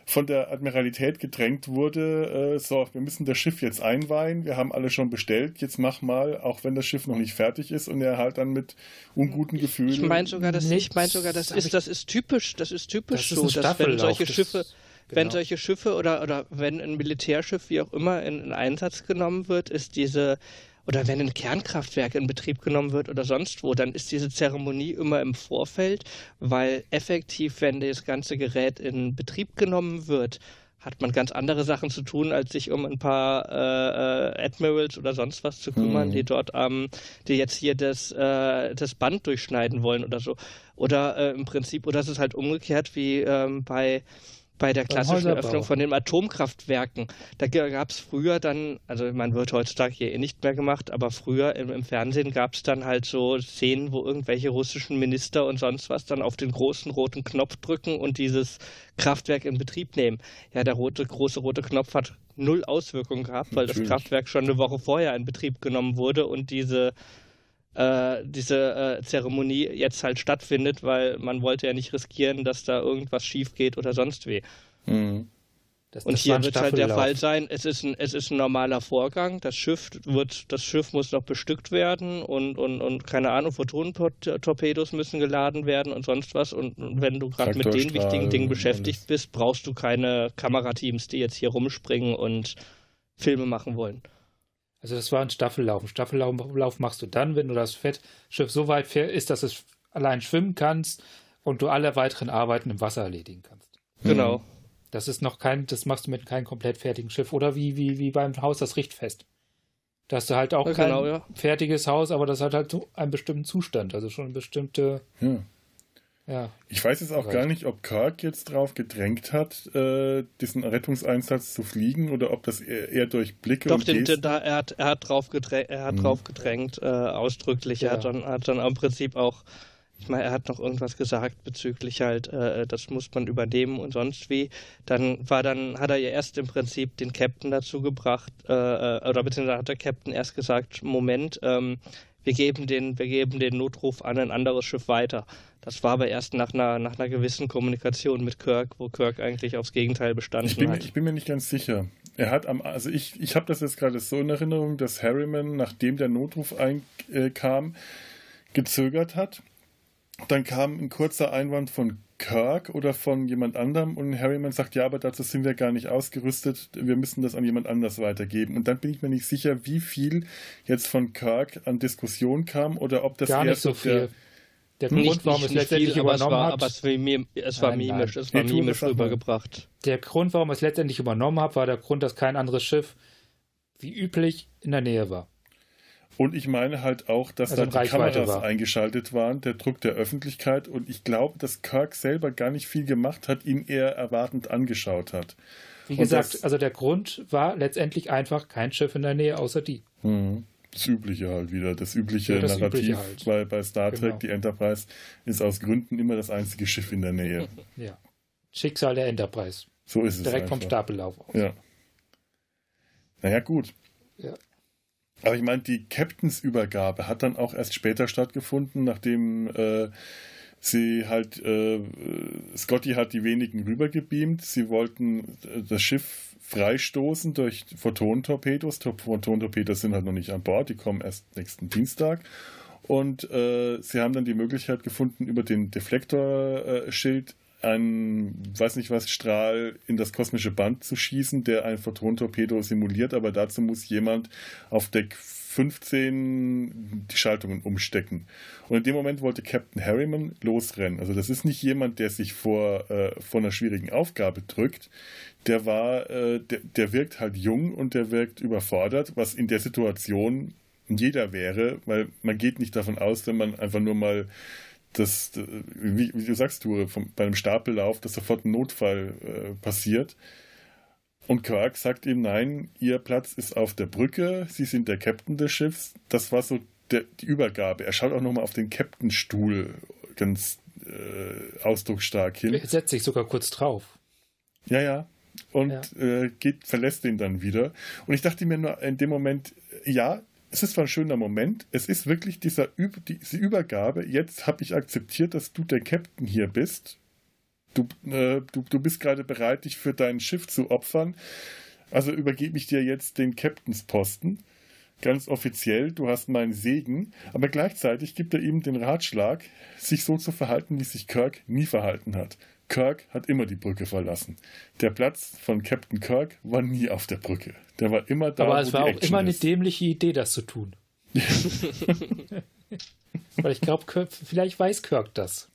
von der Admiralität gedrängt wurde, äh, so, wir müssen das Schiff jetzt einweihen, wir haben alle schon bestellt, jetzt mach mal, auch wenn das Schiff noch nicht fertig ist und er halt dann mit unguten Gefühlen. Ich meine sogar, das, ich meine sogar, das ist, das ist typisch, das ist typisch das so, dass wenn solche Schiffe, Genau. Wenn solche Schiffe oder, oder wenn ein Militärschiff, wie auch immer, in, in Einsatz genommen wird, ist diese oder wenn ein Kernkraftwerk in Betrieb genommen wird oder sonst wo, dann ist diese Zeremonie immer im Vorfeld, weil effektiv, wenn das ganze Gerät in Betrieb genommen wird, hat man ganz andere Sachen zu tun, als sich um ein paar äh, äh, Admirals oder sonst was zu kümmern, mhm. die dort ähm, die jetzt hier das, äh, das Band durchschneiden wollen oder so. Oder äh, im Prinzip, oder es ist halt umgekehrt wie ähm, bei bei der klassischen Öffnung von den Atomkraftwerken. Da gab es früher dann, also man wird heutzutage hier eh nicht mehr gemacht, aber früher im, im Fernsehen gab es dann halt so Szenen, wo irgendwelche russischen Minister und sonst was dann auf den großen roten Knopf drücken und dieses Kraftwerk in Betrieb nehmen. Ja, der rote, große rote Knopf hat null Auswirkungen gehabt, weil Natürlich. das Kraftwerk schon eine Woche vorher in Betrieb genommen wurde und diese äh, diese äh, Zeremonie jetzt halt stattfindet, weil man wollte ja nicht riskieren, dass da irgendwas schief geht oder sonst wie. Mhm. Das, und das hier wird halt der Fall sein, es ist, ein, es ist ein normaler Vorgang, das Schiff wird, das Schiff muss noch bestückt werden und, und, und keine Ahnung, Photonentorpedos müssen geladen werden und sonst was. Und, und wenn du gerade mit den wichtigen Dingen beschäftigt bist, brauchst du keine Kamerateams, die jetzt hier rumspringen und Filme machen wollen. Also das war ein Staffellauf. Ein Staffellauf machst du dann, wenn du das Fettschiff so weit ist, dass es allein schwimmen kannst und du alle weiteren Arbeiten im Wasser erledigen kannst. Genau. Das ist noch kein, das machst du mit keinem komplett fertigen Schiff. Oder wie, wie, wie beim Haus das Richtfest. Da hast du halt auch ja, kein genau, ja. fertiges Haus, aber das hat halt einen bestimmten Zustand, also schon eine bestimmte. Ja. Ja. Ich weiß jetzt auch Vielleicht. gar nicht, ob Kirk jetzt drauf gedrängt hat, äh, diesen Rettungseinsatz zu fliegen oder ob das eher, eher durch Blicke Doch, und den, den, da, er, hat, er hat drauf gedrängt, er hat hm. drauf gedrängt äh, ausdrücklich. Ja. Er hat dann, hat dann im Prinzip auch, ich meine, er hat noch irgendwas gesagt bezüglich halt, äh, das muss man übernehmen und sonst wie. Dann war dann, hat er ja erst im Prinzip den Captain dazu gebracht, äh, äh, oder beziehungsweise hat der Captain erst gesagt, Moment, ähm, wir geben den, wir geben den Notruf an ein anderes Schiff weiter. Das war aber erst nach einer, nach einer gewissen Kommunikation mit Kirk, wo Kirk eigentlich aufs Gegenteil bestanden ich bin, hat. Ich bin mir nicht ganz sicher. Er hat am, also ich, ich habe das jetzt gerade so in Erinnerung, dass Harriman, nachdem der Notruf einkam, gezögert hat. Dann kam ein kurzer Einwand von Kirk oder von jemand anderem und Harryman sagt, ja, aber dazu sind wir gar nicht ausgerüstet, wir müssen das an jemand anders weitergeben. Und dann bin ich mir nicht sicher, wie viel jetzt von Kirk an Diskussion kam oder ob das gar nicht so viel. Der, der Grund, warum es letztendlich viel, übernommen aber es war, hat. Aber es war, es war nein, mimisch, nein. es war mimisch rübergebracht. Der Grund, warum es letztendlich übernommen hat, war der Grund, dass kein anderes Schiff wie üblich in der Nähe war. Und ich meine halt auch, dass also da die Kameras war. eingeschaltet waren, der Druck der Öffentlichkeit. Und ich glaube, dass Kirk selber gar nicht viel gemacht hat, ihn eher erwartend angeschaut hat. Wie und gesagt, das, also der Grund war letztendlich einfach kein Schiff in der Nähe außer die. Mhm. Das Übliche halt wieder, das übliche ja, das Narrativ übliche halt. bei, bei Star Trek, genau. die Enterprise ist aus Gründen immer das einzige Schiff in der Nähe. Ja. Schicksal der Enterprise. So ist es. Direkt einfach. vom Stapellauf aus. Ja. Naja, gut. Ja. Aber ich meine, die Captains-Übergabe hat dann auch erst später stattgefunden, nachdem äh, sie halt, äh, Scotty hat die wenigen rübergebeamt. Sie wollten äh, das Schiff freistoßen durch Photonentorpedos. Photonentorpedos sind halt noch nicht an Bord, die kommen erst nächsten Dienstag. Und äh, sie haben dann die Möglichkeit gefunden, über den Deflektorschild einen, weiß nicht was, Strahl in das kosmische Band zu schießen, der ein Photontorpedo simuliert, aber dazu muss jemand auf Deck 15 die Schaltungen umstecken. Und in dem Moment wollte Captain Harriman losrennen. Also das ist nicht jemand, der sich vor, äh, vor einer schwierigen Aufgabe drückt. Der war, äh, der, der wirkt halt jung und der wirkt überfordert, was in der Situation jeder wäre, weil man geht nicht davon aus, wenn man einfach nur mal das, wie, wie, du sagst, du, vom, bei einem Stapellauf, dass sofort ein Notfall äh, passiert. Und Quark sagt ihm, nein, ihr Platz ist auf der Brücke, sie sind der Captain des Schiffs. Das war so der, die Übergabe. Er schaut auch nochmal auf den Captain-Stuhl ganz äh, ausdrucksstark hin. Er setzt sich sogar kurz drauf. Ja, ja. Und ja. Äh, geht, verlässt ihn dann wieder. Und ich dachte mir nur in dem Moment, ja, es ist zwar ein schöner Moment, es ist wirklich dieser, diese Übergabe, jetzt habe ich akzeptiert, dass du der Captain hier bist. Du, äh, du, du bist gerade bereit, dich für dein Schiff zu opfern. Also übergebe ich dir jetzt den Captainsposten. Ganz offiziell, du hast meinen Segen, aber gleichzeitig gibt er ihm den Ratschlag, sich so zu verhalten, wie sich Kirk nie verhalten hat. Kirk hat immer die Brücke verlassen. Der Platz von Captain Kirk war nie auf der Brücke. Der war immer da. Aber es war auch immer eine dämliche Idee, das zu tun. Weil ich glaube, vielleicht weiß Kirk das.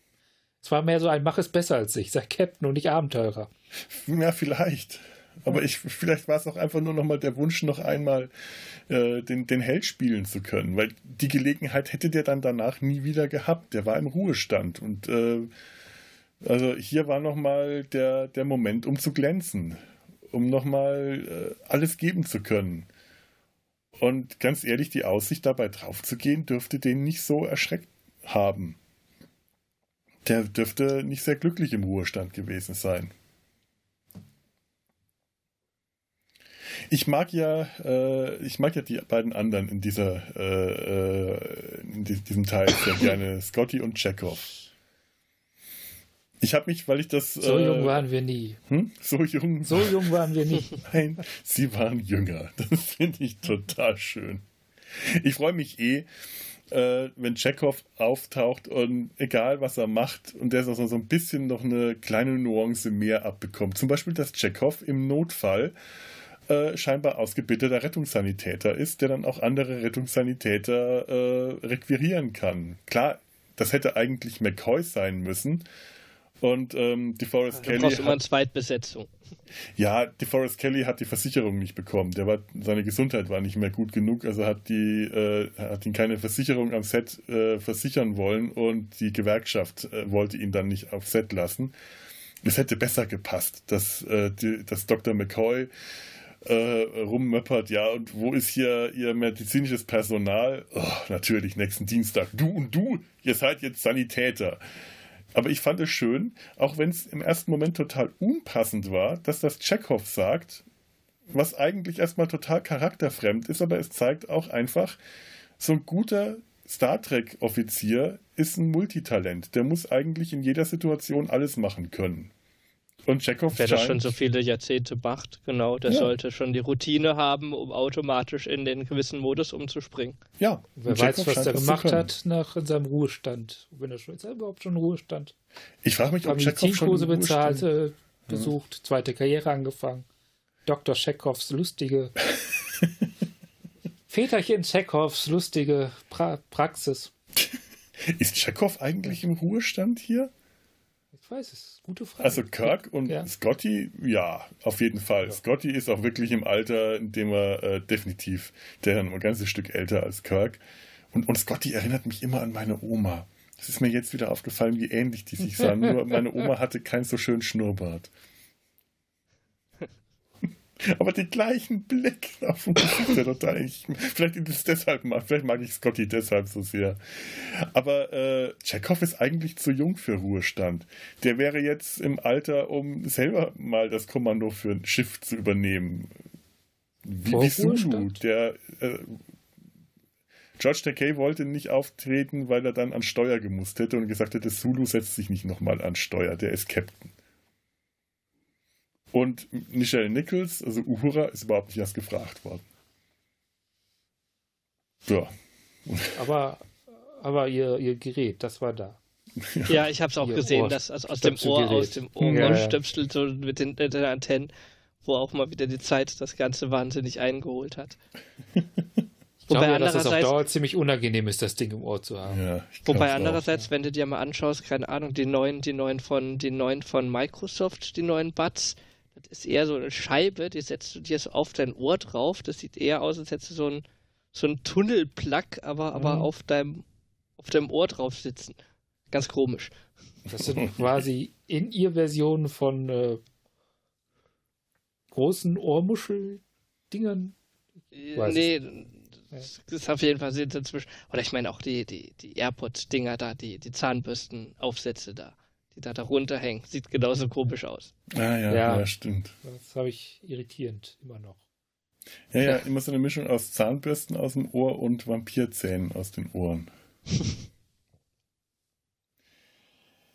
Es war mehr so ein Mach es besser als ich, sei Captain und nicht Abenteurer. Ja, vielleicht. Aber ich, vielleicht war es auch einfach nur nochmal der Wunsch, noch einmal äh, den, den Held spielen zu können, weil die Gelegenheit hätte der dann danach nie wieder gehabt. Der war im Ruhestand und äh, also hier war nochmal der, der Moment, um zu glänzen, um nochmal äh, alles geben zu können. Und ganz ehrlich, die Aussicht dabei draufzugehen, dürfte den nicht so erschreckt haben. Der dürfte nicht sehr glücklich im Ruhestand gewesen sein. Ich mag ja, äh, ich mag ja die beiden anderen in dieser, äh, äh in diesem Teil sehr gerne, Scotty und Chekhov. Ich habe mich, weil ich das. So äh, jung waren wir nie. Hm? So jung. So jung waren wir nie. Nein, sie waren jünger. Das finde ich total schön. Ich freue mich eh, äh, wenn Chekhov auftaucht und egal was er macht und der so, so ein bisschen noch eine kleine Nuance mehr abbekommt. Zum Beispiel, dass Chekhov im Notfall äh, scheinbar ausgebildeter Rettungssanitäter ist, der dann auch andere Rettungssanitäter äh, requirieren kann. Klar, das hätte eigentlich McCoy sein müssen. Und ähm, DeForest Kelly. brauchst immer eine Zweitbesetzung. Ja, DeForest Kelly hat die Versicherung nicht bekommen. Der war, seine Gesundheit war nicht mehr gut genug, also hat die, äh, hat ihn keine Versicherung am Set äh, versichern wollen und die Gewerkschaft äh, wollte ihn dann nicht auf Set lassen. Es hätte besser gepasst, dass, äh, die, dass Dr. McCoy äh, rummöppert, ja, und wo ist hier Ihr medizinisches Personal? Oh, natürlich, nächsten Dienstag. Du und du, ihr seid jetzt Sanitäter. Aber ich fand es schön, auch wenn es im ersten Moment total unpassend war, dass das Chekhov sagt, was eigentlich erstmal total charakterfremd ist, aber es zeigt auch einfach, so ein guter Star Trek-Offizier ist ein Multitalent. Der muss eigentlich in jeder Situation alles machen können. Und Chekhov Wer das schon so viele Jahrzehnte macht, genau, der ja. sollte schon die Routine haben, um automatisch in den gewissen Modus umzuspringen. Ja. Wer weiß, was er gemacht hat nach in seinem Ruhestand. Wenn er schon, ist er überhaupt schon Ruhestand? Ich frage mich, ob Chekhov schon Kurse bezahlt, äh, besucht, ja. zweite Karriere angefangen. Dr. Chekhovs lustige Väterchen Chekhovs lustige pra Praxis. Ist Chekhov eigentlich im Ruhestand hier? Weiß es. Gute Frage. Also Kirk und ja. Scotty, ja, auf jeden Fall. Ja. Scotty ist auch wirklich im Alter, in dem er äh, definitiv, der ist ein ganzes Stück älter als Kirk. Und, und Scotty erinnert mich immer an meine Oma. Es ist mir jetzt wieder aufgefallen, wie ähnlich die sich sahen. Nur meine Oma hatte keinen so schönen Schnurrbart. Aber den gleichen Blick auf dem Gesicht, der total. Ich, vielleicht ist deshalb mag, vielleicht mag ich Scotty deshalb so sehr. Aber äh, Chekhov ist eigentlich zu jung für Ruhestand. Der wäre jetzt im Alter, um selber mal das Kommando für ein Schiff zu übernehmen. Wie, wie Sulu, der äh, George Takei wollte nicht auftreten, weil er dann an Steuer gemusst hätte und gesagt hätte, Sulu setzt sich nicht nochmal an Steuer, der ist Captain. Und Michelle Nichols, also Uhura, ist überhaupt nicht erst gefragt worden. Ja. Aber, aber ihr, ihr Gerät, das war da. Ja, ich habe es auch ihr gesehen, Ohr, dass also aus dem Ohr, aus dem Ohr ja, Stöpsel so mit den, mit den Antennen, wo auch mal wieder die Zeit das Ganze wahnsinnig eingeholt hat. Ich glaube ja, dass es auf Dauer ziemlich unangenehm ist, das Ding im Ohr zu haben. Ja, wobei andererseits, auch, ja. wenn du dir mal anschaust, keine Ahnung, die neuen, die neuen von, die neuen von Microsoft, die neuen Buds, das ist eher so eine Scheibe, die setzt du dir so auf dein Ohr drauf. Das sieht eher aus, als hättest du so ein, so ein Tunnelplug, aber, aber mhm. auf, deinem, auf deinem Ohr drauf sitzen. Ganz komisch. Das sind quasi in ihr Versionen von äh, großen Ohrmuscheldingern. Nee, das ist auf jeden Fall sind inzwischen. Oder ich meine auch die, die, die AirPod-Dinger da, die, die Zahnbürstenaufsätze da die da darunter hängen. Sieht genauso komisch aus. Ah, ja, ja, ja stimmt. Das habe ich irritierend immer noch. Ja, ja, immer so eine Mischung aus Zahnbürsten aus dem Ohr und Vampirzähnen aus den Ohren.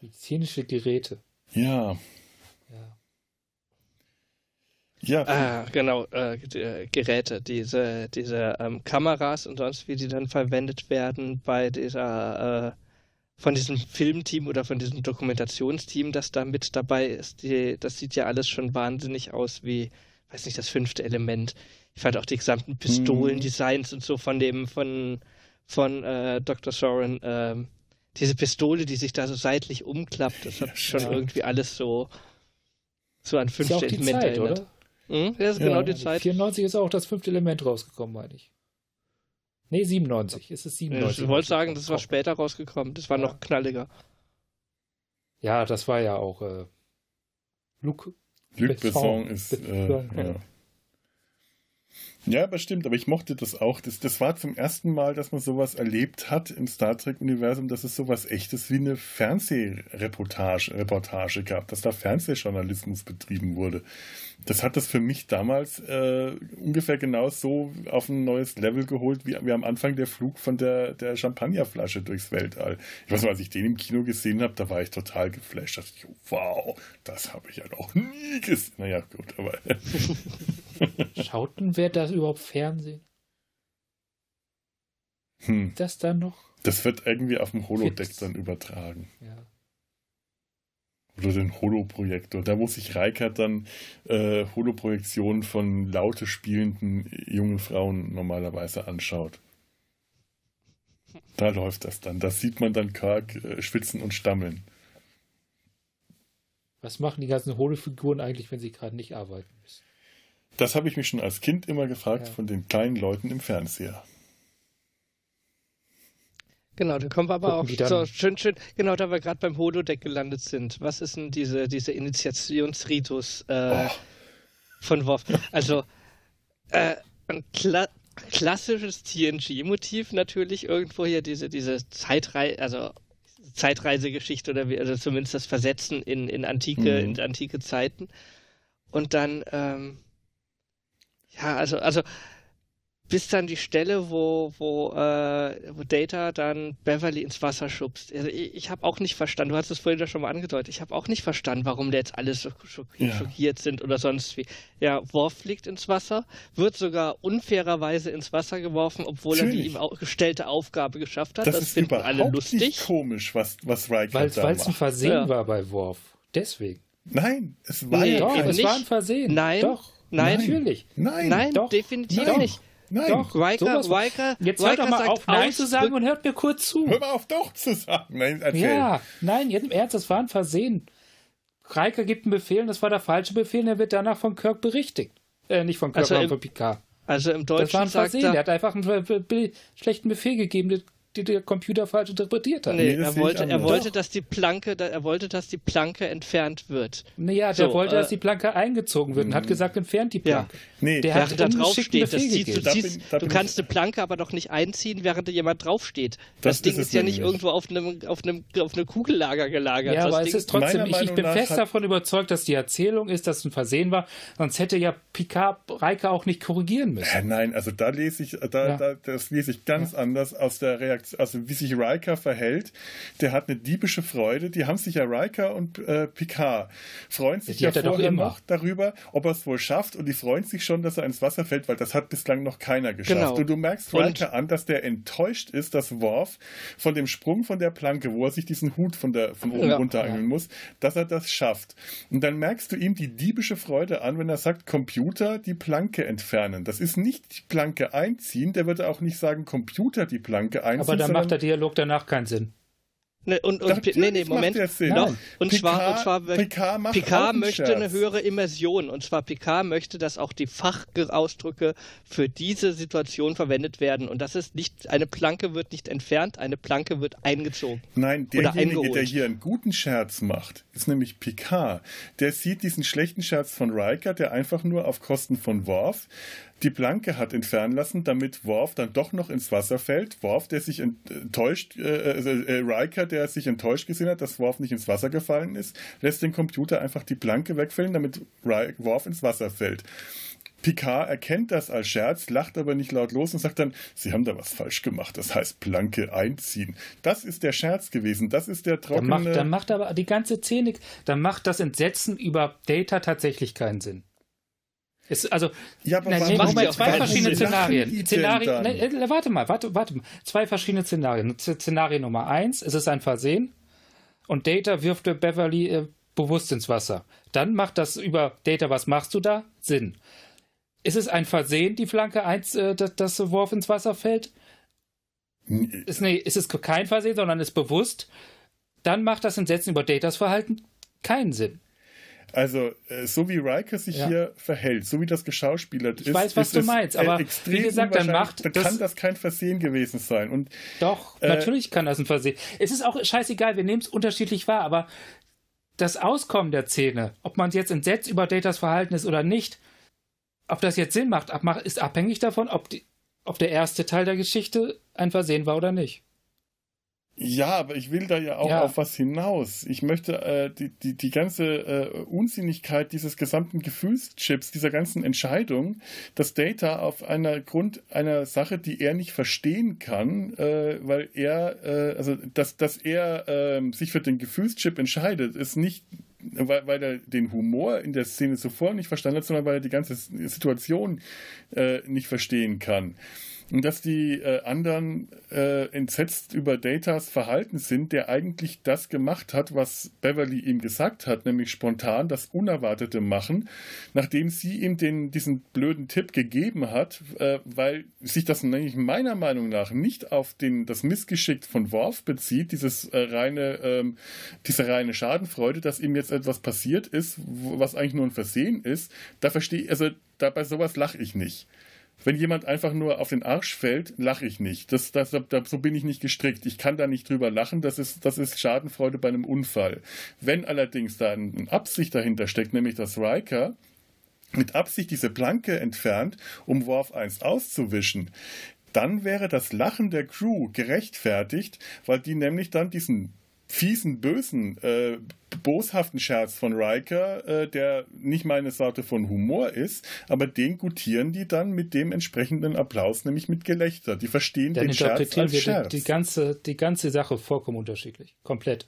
Medizinische Geräte. Ja. Ja. Ja. Ah, genau, äh, äh, Geräte, diese, diese ähm, Kameras und sonst wie die dann verwendet werden bei dieser äh, von diesem Filmteam oder von diesem Dokumentationsteam, das da mit dabei ist, die, das sieht ja alles schon wahnsinnig aus wie, weiß nicht, das fünfte Element. Ich fand auch die gesamten Pistolendesigns mhm. und so von dem, von, von äh, Dr. Soren, äh, diese Pistole, die sich da so seitlich umklappt, das hat ja, schon ja. irgendwie alles so, so an fünfte Element Zeit, erinnert. Oder? Hm? Das ist ja, genau die Zeit. 94 ist auch das fünfte Element rausgekommen, meine ich. Nee, 97. Ist es 97? Ich wollte sagen, das war später rausgekommen. Das war noch knalliger. Ja, das war ja auch äh, Luc, Luc Besson ist. Äh, ja. Ja, bestimmt, aber ich mochte das auch. Das, das war zum ersten Mal, dass man sowas erlebt hat im Star Trek-Universum, dass es sowas echtes wie eine Fernsehreportage Reportage gab, dass da Fernsehjournalismus betrieben wurde. Das hat das für mich damals äh, ungefähr genau so auf ein neues Level geholt, wie, wie am Anfang der Flug von der, der Champagnerflasche durchs Weltall. Ich weiß noch, als ich den im Kino gesehen habe, da war ich total geflasht. Da dachte ich, wow, das habe ich ja noch nie gesehen. Naja, gut, aber. Schauten wir das überhaupt Fernsehen? Hm. Das dann noch? Das wird irgendwie auf dem Holodeck dann übertragen. Ja. Oder den Holoprojektor. Da, wo sich Reika dann äh, Holoprojektionen von laute spielenden jungen Frauen normalerweise anschaut. Da läuft das dann. Da sieht man dann Kirk äh, schwitzen und stammeln. Was machen die ganzen Holofiguren eigentlich, wenn sie gerade nicht arbeiten müssen? Das habe ich mich schon als Kind immer gefragt ja. von den kleinen Leuten im Fernseher. Genau, da kommen wir aber auch so schön, schön, genau, da wir gerade beim Holodeck gelandet sind. Was ist denn diese, diese Initiationsritus äh, oh. von Worf? Also, äh, ein Kla klassisches TNG-Motiv natürlich irgendwo hier, diese, diese Zeitreise, also Zeitreisegeschichte oder wie, also zumindest das Versetzen in, in antike, mhm. in antike Zeiten. Und dann, ähm, ja, also, also bis dann die Stelle, wo, wo, äh, wo Data dann Beverly ins Wasser schubst. Also ich, ich habe auch nicht verstanden, du hast es vorhin ja schon mal angedeutet, ich habe auch nicht verstanden, warum da jetzt alle so schockiert ja. sind oder sonst wie. Ja, Worf fliegt ins Wasser, wird sogar unfairerweise ins Wasser geworfen, obwohl Natürlich. er die ihm gestellte Aufgabe geschafft hat. Das, das ist finden alle lustig. Nicht komisch, was, was Riker Weil es ein Versehen ja. war bei Worf. Deswegen. Nein, es war nee, Doch, es nicht. war ein Versehen. Nein. Doch. Nein, natürlich. Nein, Nein doch. definitiv Nein. nicht. Nein, doch, Riker, Riker, jetzt hört doch mal auf, Nein zu sagen und hört mir kurz zu. Hör mal auf, doch zu sagen. Nein, erzähl. Ja, nein, jetzt im Ernst, das war ein Versehen. Riker gibt einen Befehl und das war der falsche Befehl und er wird danach von Kirk berichtigt. Äh, nicht von Kirk, also sondern von Picard. Also im Deutschen das war ein Versehen. Er, er hat einfach einen schlechten Befehl gegeben, die der Computer falsch interpretiert hat. Nee, nee er, wollte, er wollte, dass die Planke, er wollte, dass die Planke entfernt wird. Naja, der so, wollte, äh, dass die Planke eingezogen wird und hat mhm. gesagt, entfernt die Planke. Ja. Nee, der während hat da drauf steht, das ziehst, du, ziehst, da bin, da du kannst eine Planke aber doch nicht einziehen, während da jemand draufsteht. Das, das Ding ist, ist ja nicht irgendwo auf einem, auf einem, auf einem Kugellager gelagert. Ja, das aber Ding es ist trotzdem, ich, ich bin fest davon überzeugt, dass die Erzählung ist, dass es ein Versehen war, sonst hätte ja Picard Reike auch nicht korrigieren müssen. Ja, nein, also da lese ich, da, ja. da, das lese ich ganz ja. anders aus der Reaktion, also wie sich Riker verhält. Der hat eine diebische Freude. Die haben sich ja Riker und äh, Picard freuen sich ja, ja vorher noch darüber, ob er es wohl schafft und die freuen sich schon, dass er ins Wasser fällt, weil das hat bislang noch keiner geschafft. Genau. Und du merkst Riker an, dass der enttäuscht ist, dass Worf von dem Sprung von der Planke, wo er sich diesen Hut von, der, von oben ja, runterangeln ja. muss, dass er das schafft. Und dann merkst du ihm die diebische Freude an, wenn er sagt, Computer die Planke entfernen. Das ist nicht die Planke einziehen, der würde auch nicht sagen, Computer die Planke einziehen. Aber da macht der Dialog danach keinen Sinn. Ne, und, und nee, nee, Moment. Doch, und Picard, zwar, und zwar Picard, Picard möchte Scherz. eine höhere Immersion. Und zwar Picard möchte, dass auch die Fachausdrücke für diese Situation verwendet werden. Und das ist nicht, eine Planke wird nicht entfernt, eine Planke wird eingezogen. Nein, derjenige, der hier einen guten Scherz macht, ist nämlich Picard. Der sieht diesen schlechten Scherz von Riker, der einfach nur auf Kosten von Worf die Planke hat entfernen lassen, damit Worf dann doch noch ins Wasser fällt. Worf, der sich enttäuscht, äh, also, äh, Riker, der sich enttäuscht gesehen hat, dass Worf nicht ins Wasser gefallen ist, lässt den Computer einfach die Planke wegfällen, damit Worf ins Wasser fällt. Picard erkennt das als Scherz, lacht aber nicht laut los und sagt dann, Sie haben da was falsch gemacht. Das heißt Planke einziehen. Das ist der Scherz gewesen. Das ist der trockene... Dann macht, dann macht aber die ganze Szene, dann macht das Entsetzen über Data tatsächlich keinen Sinn. Es, also, ja, aber nein, nehmen wir zwei verschiedene Szenarien. Szenarien ne, warte mal, warte, warte mal. Zwei verschiedene Szenarien. Szenario Nummer eins, es ist ein Versehen und Data wirft Beverly äh, bewusst ins Wasser. Dann macht das über Data, was machst du da? Sinn. Ist es ein Versehen, die Flanke 1, äh, dass, dass Worf ins Wasser fällt? ist, nee, ist es kein Versehen, sondern ist bewusst, dann macht das Entsetzen über Datas Verhalten keinen Sinn. Also, äh, so wie Riker sich ja. hier verhält, so wie das geschauspielert ich ist, weiß, was ist du meinst, äh, aber wie gesagt, dann macht dann kann das kein Versehen gewesen sein. Und, doch, äh, natürlich kann das ein Versehen. Es ist auch scheißegal, wir nehmen es unterschiedlich wahr, aber das Auskommen der Szene, ob man jetzt entsetzt über Datas Verhalten ist oder nicht, ob das jetzt Sinn macht, ist abhängig davon, ob, die, ob der erste Teil der Geschichte ein Versehen war oder nicht. Ja, aber ich will da ja auch ja. auf was hinaus. Ich möchte äh, die, die, die ganze äh, Unsinnigkeit dieses gesamten Gefühlschips, dieser ganzen Entscheidung, dass Data auf einer Grund einer Sache, die er nicht verstehen kann, äh, weil er, äh, also dass, dass er äh, sich für den Gefühlschip entscheidet, ist nicht weil, weil er den Humor in der Szene zuvor nicht verstanden hat, sondern weil er die ganze Situation äh, nicht verstehen kann. Und dass die äh, anderen äh, entsetzt über Datas Verhalten sind, der eigentlich das gemacht hat, was Beverly ihm gesagt hat, nämlich spontan das Unerwartete machen, nachdem sie ihm den, diesen blöden Tipp gegeben hat, äh, weil sich das nämlich meiner Meinung nach nicht auf den, das Missgeschick von Worf bezieht, dieses äh, reine, ähm, diese reine Schadenfreude, dass ihm jetzt etwas passiert ist, was eigentlich nur ein Versehen ist. Da verstehe also da bei sowas lache ich nicht. Wenn jemand einfach nur auf den Arsch fällt, lache ich nicht. Das, das, da, so bin ich nicht gestrickt. Ich kann da nicht drüber lachen. Das ist, das ist Schadenfreude bei einem Unfall. Wenn allerdings da eine Absicht dahinter steckt, nämlich dass Riker mit Absicht diese Planke entfernt, um Worf 1 auszuwischen, dann wäre das Lachen der Crew gerechtfertigt, weil die nämlich dann diesen fiesen, bösen, äh, boshaften Scherz von Riker, äh, der nicht meine Sorte von Humor ist, aber den gutieren die dann mit dem entsprechenden Applaus, nämlich mit Gelächter. Die verstehen dann den Scherz als wir Scherz. Die, die, ganze, die ganze Sache vollkommen unterschiedlich. Komplett.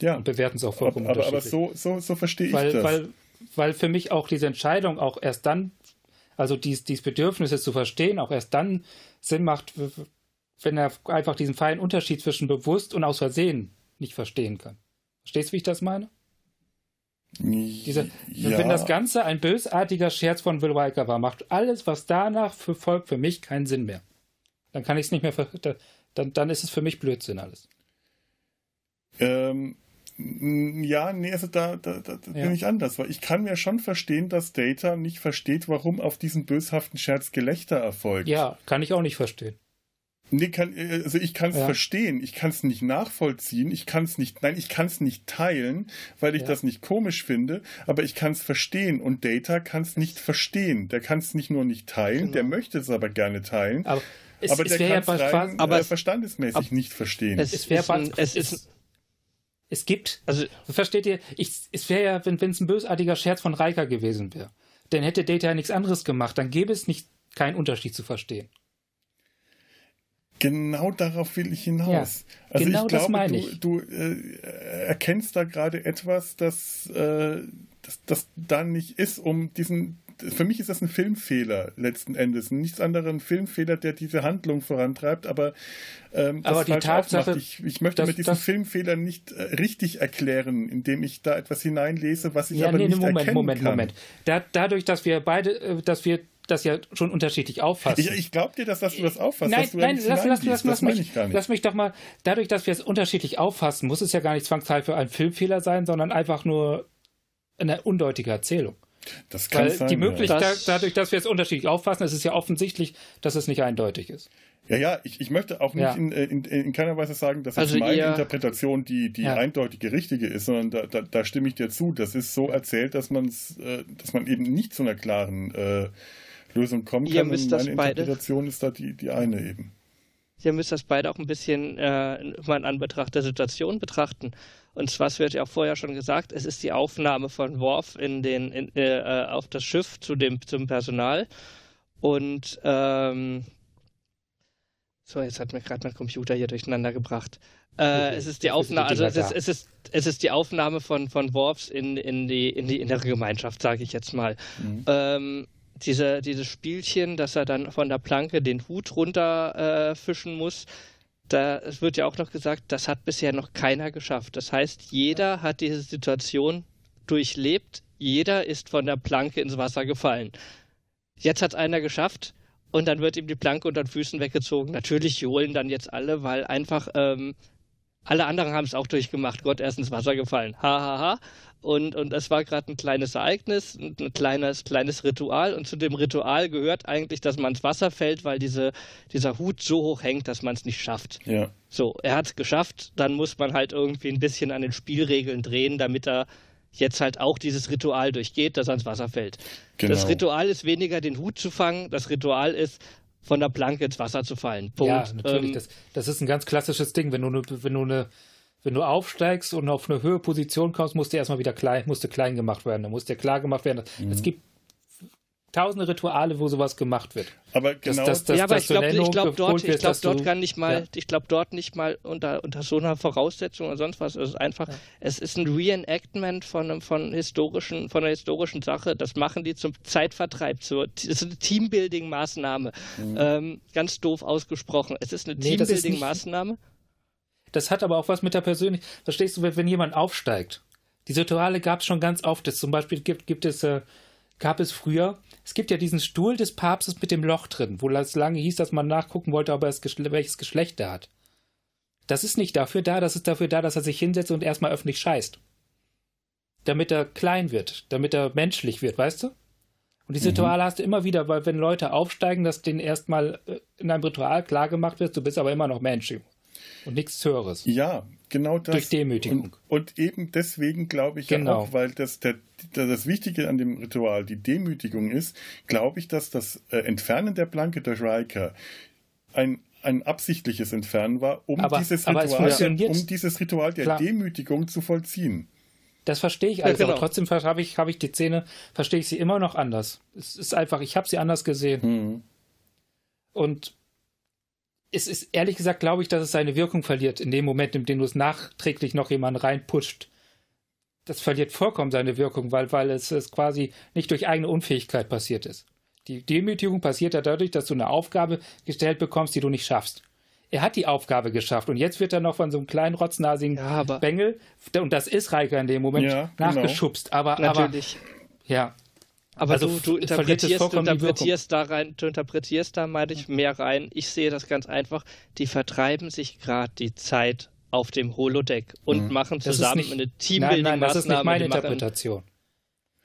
Ja. Und bewerten es auch vollkommen aber, unterschiedlich. Aber so, so, so verstehe ich weil, das. Weil, weil für mich auch diese Entscheidung auch erst dann, also dies, dieses Bedürfnis zu verstehen, auch erst dann Sinn macht, wenn er einfach diesen feinen Unterschied zwischen bewusst und aus Versehen nicht verstehen kann. Verstehst du, wie ich das meine? Diese, ja. Wenn das Ganze ein bösartiger Scherz von Will Riker war, macht alles, was danach für folgt, für mich keinen Sinn mehr. Dann kann ich es nicht mehr, dann, dann ist es für mich Blödsinn alles. Ähm, ja, nee, also da, da, da ja. bin ich anders, weil ich kann mir schon verstehen, dass Data nicht versteht, warum auf diesen böshaften Scherz Gelächter erfolgt. Ja, kann ich auch nicht verstehen. Nee, kann, also ich kann es ja. verstehen, ich kann es nicht nachvollziehen, ich kann es nicht, nein, ich kann es nicht teilen, weil ich ja. das nicht komisch finde, aber ich kann es verstehen und Data kann es nicht verstehen. Der kann es nicht nur nicht teilen, genau. der möchte es aber gerne teilen, aber, es, aber es der kann es ja rein, aber äh, verstandesmäßig ab, nicht verstehen. Es, es, ist ein, es ist es gibt, also versteht ihr, ich, es wäre ja, wenn es ein bösartiger Scherz von Riker gewesen wäre, dann hätte Data ja nichts anderes gemacht, dann gäbe es nicht keinen Unterschied zu verstehen. Genau darauf will ich hinaus. Ja, also genau ich glaube, das meine ich. du, du äh, erkennst da gerade etwas, das, äh, das, das da nicht ist, um diesen. Für mich ist das ein Filmfehler letzten Endes. Nichts anderes ein Filmfehler, der diese Handlung vorantreibt, aber, ähm, aber die Tatsache, ich, ich, möchte das, mit diesem Filmfehler nicht äh, richtig erklären, indem ich da etwas hineinlese, was ich ja, aber nee, nicht Moment, erkennen Moment, kann. Moment, Moment. Da, dadurch, dass wir beide, äh, dass wir das ja schon unterschiedlich auffassen. Ich, ich glaube dir, dass, dass, du das auffasst. Nein, du nein, lass, lass, lass, lass, mich, lass mich doch mal, dadurch, dass wir es unterschiedlich auffassen, muss es ja gar nicht zwangsläufig ein Filmfehler sein, sondern einfach nur eine undeutige Erzählung. Das kann Weil sein, die Möglichkeit, ja. dadurch, dass wir es unterschiedlich auffassen, ist es ja offensichtlich, dass es nicht eindeutig ist. Ja, ja, ich, ich möchte auch nicht ja. in, in, in, keiner Weise sagen, dass also meine Interpretation die, die ja. eindeutige richtige ist, sondern da, da, da, stimme ich dir zu. Das ist so erzählt, dass, man's, äh, dass man eben nicht zu einer klaren äh, Lösung kommen kann. Ihr müsst und meine das Interpretation ist da die, die eine eben. Ihr müsst das beide auch ein bisschen äh, mal in Anbetracht der Situation betrachten. Und zwar, es wird ja auch vorher schon gesagt, es ist die Aufnahme von Worf in den, in, äh, auf das Schiff zu dem, zum Personal. Und ähm, so, jetzt hat mir gerade mein Computer hier durcheinander gebracht. Äh, es ist die Aufnahme, also es ist, es ist, es ist die Aufnahme von, von Worfs in, in, die, in die innere Gemeinschaft, sage ich jetzt mal. Mhm. Ähm, diese, dieses Spielchen, dass er dann von der Planke den Hut runterfischen äh, muss, da es wird ja auch noch gesagt, das hat bisher noch keiner geschafft. Das heißt, jeder hat diese Situation durchlebt, jeder ist von der Planke ins Wasser gefallen. Jetzt hat es einer geschafft und dann wird ihm die Planke unter den Füßen weggezogen. Natürlich johlen dann jetzt alle, weil einfach ähm, alle anderen haben es auch durchgemacht. Gott, er ist ins Wasser gefallen. Ha, ha, ha. Und, und es war gerade ein kleines Ereignis, ein kleines, kleines Ritual. Und zu dem Ritual gehört eigentlich, dass man ins Wasser fällt, weil diese, dieser Hut so hoch hängt, dass man es nicht schafft. Ja. So, er hat es geschafft. Dann muss man halt irgendwie ein bisschen an den Spielregeln drehen, damit er jetzt halt auch dieses Ritual durchgeht, dass er ins Wasser fällt. Genau. Das Ritual ist weniger den Hut zu fangen, das Ritual ist von der Planke ins Wasser zu fallen. Punkt. Ja, natürlich. Ähm, das, das, ist ein ganz klassisches Ding. Wenn du, ne, wenn du eine wenn du aufsteigst und auf eine höhere Position kommst, musst du erstmal wieder klein, musst du klein gemacht werden. Dann muss dir klar gemacht werden. Mhm. Es gibt tausende Rituale, wo sowas gemacht wird. Aber genau. Das, das, ja, aber ich glaube glaub dort, ich glaub, dort kann nicht mal, ja. ich glaube dort nicht mal unter, unter so einer Voraussetzung oder sonst was. Es ist einfach, ja. es ist ein Reenactment von, von historischen, von einer historischen Sache. Das machen die zum Zeitvertreib. Zur, das ist eine Teambuilding-Maßnahme. Mhm. Ähm, ganz doof ausgesprochen. Es ist eine nee, Teambuilding-Maßnahme. Das hat aber auch was mit der Persönlichkeit. Verstehst du, wenn jemand aufsteigt? Die Rituale gab es schon ganz oft. zum Beispiel gibt, gibt es, äh, gab es früher, es gibt ja diesen Stuhl des Papstes mit dem Loch drin, wo es lange hieß, dass man nachgucken wollte, ob er Geschle welches Geschlecht er hat. Das ist nicht dafür da, das ist dafür da, dass er sich hinsetzt und erstmal öffentlich scheißt. Damit er klein wird, damit er menschlich wird, weißt du? Und diese mhm. Rituale hast du immer wieder, weil wenn Leute aufsteigen, dass denen erstmal äh, in einem Ritual klargemacht wird, du bist aber immer noch Mensch und nichts Höheres. Ja, genau das. Durch Demütigung. Und, und eben deswegen glaube ich genau. ja auch, weil das, der, das Wichtige an dem Ritual die Demütigung ist, glaube ich, dass das äh, Entfernen der Planke durch Riker ein ein absichtliches Entfernen war, um, aber, dieses, aber Ritual, um dieses Ritual der Klar. Demütigung zu vollziehen. Das verstehe ich also, ja, genau. aber trotzdem habe ich, hab ich die Szene, verstehe ich sie immer noch anders. Es ist einfach, ich habe sie anders gesehen. Hm. Und es ist ehrlich gesagt, glaube ich, dass es seine Wirkung verliert in dem Moment, in dem du es nachträglich noch jemanden reinpusht. Das verliert vollkommen seine Wirkung, weil, weil es, es quasi nicht durch eigene Unfähigkeit passiert ist. Die Demütigung passiert ja dadurch, dass du eine Aufgabe gestellt bekommst, die du nicht schaffst. Er hat die Aufgabe geschafft und jetzt wird er noch von so einem kleinen rotznasigen ja, Bengel, und das ist Reicher in dem Moment, ja, genau. nachgeschubst. Aber, Natürlich. aber ja, aber also du, du interpretierst, du interpretierst da rein, du interpretierst da, meine ich, mehr rein. Ich sehe das ganz einfach. Die vertreiben sich gerade die Zeit auf dem Holodeck und mhm. machen zusammen nicht, eine Teambuilding-Maßnahme. Nein, nein, das ist nicht meine Interpretation.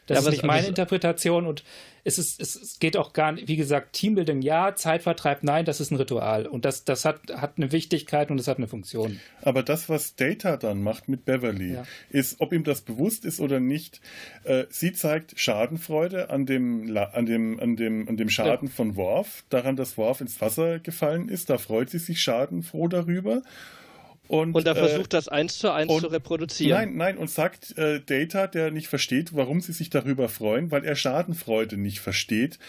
Das ja, ist nicht meine Interpretation und es, ist, es, geht auch gar nicht, wie gesagt, Teambuilding ja, Zeitvertreib nein, das ist ein Ritual und das, das hat, hat eine Wichtigkeit und es hat eine Funktion. Aber das, was Data dann macht mit Beverly, ja. ist, ob ihm das bewusst ist oder nicht, äh, sie zeigt Schadenfreude an dem, an dem, an dem, an dem Schaden ja. von Worf, daran, dass Worf ins Wasser gefallen ist, da freut sie sich schadenfroh darüber und, und er äh, versucht äh, das eins zu eins und, zu reproduzieren. Nein, nein, und sagt äh, Data, der nicht versteht, warum sie sich darüber freuen, weil er Schadenfreude nicht versteht,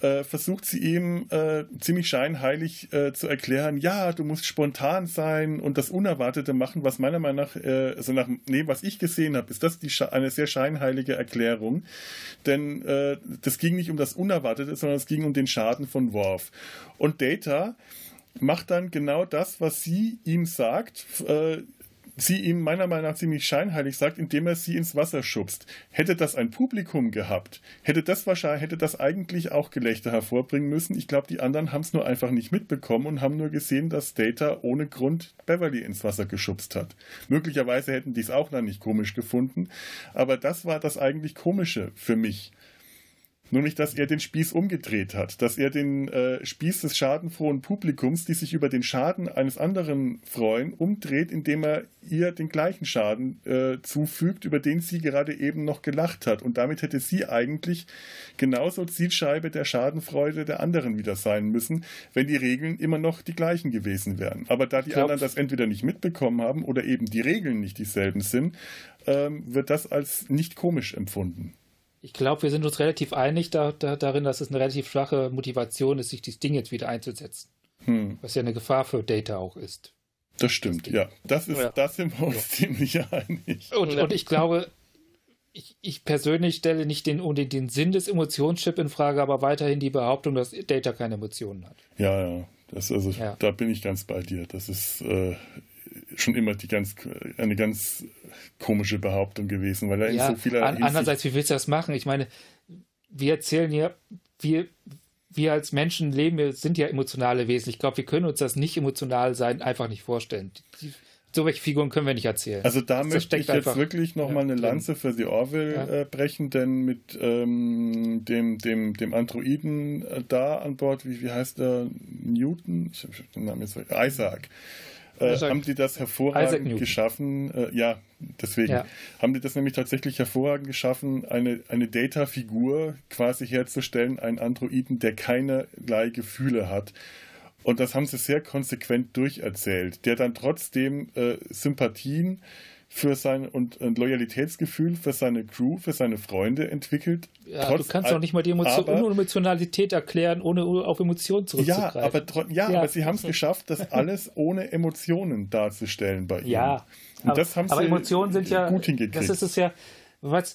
äh, versucht sie ihm äh, ziemlich scheinheilig äh, zu erklären, ja, du musst spontan sein und das Unerwartete machen, was meiner Meinung nach, also nach dem, was ich gesehen habe, ist das die, eine sehr scheinheilige Erklärung. Denn das ging nicht um das Unerwartete, sondern es ging um den Schaden von Worf. Und Data macht dann genau das, was sie ihm sagt, äh, sie ihm meiner Meinung nach ziemlich scheinheilig sagt, indem er sie ins Wasser schubst. Hätte das ein Publikum gehabt, hätte das wahrscheinlich, hätte das eigentlich auch Gelächter hervorbringen müssen. Ich glaube, die anderen haben es nur einfach nicht mitbekommen und haben nur gesehen, dass Data ohne Grund Beverly ins Wasser geschubst hat. Möglicherweise hätten die es auch dann nicht komisch gefunden, aber das war das eigentlich Komische für mich. Nur nicht, dass er den Spieß umgedreht hat, dass er den äh, Spieß des schadenfrohen Publikums, die sich über den Schaden eines anderen freuen, umdreht, indem er ihr den gleichen Schaden äh, zufügt, über den sie gerade eben noch gelacht hat. Und damit hätte sie eigentlich genauso Zielscheibe der Schadenfreude der anderen wieder sein müssen, wenn die Regeln immer noch die gleichen gewesen wären. Aber da die anderen das entweder nicht mitbekommen haben oder eben die Regeln nicht dieselben sind, ähm, wird das als nicht komisch empfunden ich glaube, wir sind uns relativ einig da, da, darin, dass es eine relativ schwache Motivation ist, sich dieses Ding jetzt wieder einzusetzen. Hm. Was ja eine Gefahr für Data auch ist. Das stimmt, das ja. Das ist, ja. das sind wir uns ja. ziemlich einig. Und, und ich glaube, ich, ich, persönlich stelle nicht den, den, den Sinn des Emotionschip in Frage, aber weiterhin die Behauptung, dass Data keine Emotionen hat. Ja, ja. Das, also, ja. Da bin ich ganz bei dir. Das ist äh, schon immer die ganz, eine ganz komische Behauptung gewesen, weil er ja, in so vieler an, Andererseits, wie willst du das machen? Ich meine, wir erzählen hier, wir, wir als Menschen leben, wir sind ja emotionale Wesen. Ich glaube, wir können uns das nicht emotional sein einfach nicht vorstellen. Die, so welche Figuren können wir nicht erzählen. Also da das möchte ich jetzt wirklich nochmal ja, eine Lanze für The Orville ja. äh, brechen, denn mit ähm, dem, dem, dem Androiden äh, da an Bord, wie, wie heißt der? Newton? Ich habe den Namen jetzt Isaac. Äh, haben die das hervorragend geschaffen. Äh, ja, deswegen ja. haben die das nämlich tatsächlich hervorragend geschaffen, eine, eine Data-Figur quasi herzustellen, einen Androiden, der keinerlei Gefühle hat. Und das haben sie sehr konsequent durcherzählt, der dann trotzdem äh, Sympathien für sein und ein Loyalitätsgefühl für seine Crew, für seine Freunde entwickelt. Ja, du kannst doch nicht mal die Emotion, aber, Emotionalität erklären, ohne auf Emotionen zurückzugreifen. Ja, aber, ja, ja. aber sie haben es geschafft, das alles ohne Emotionen darzustellen bei ihm. Ja, und aber, das haben aber sie Emotionen sind ja gut hingekriegt. Das ist es ja, was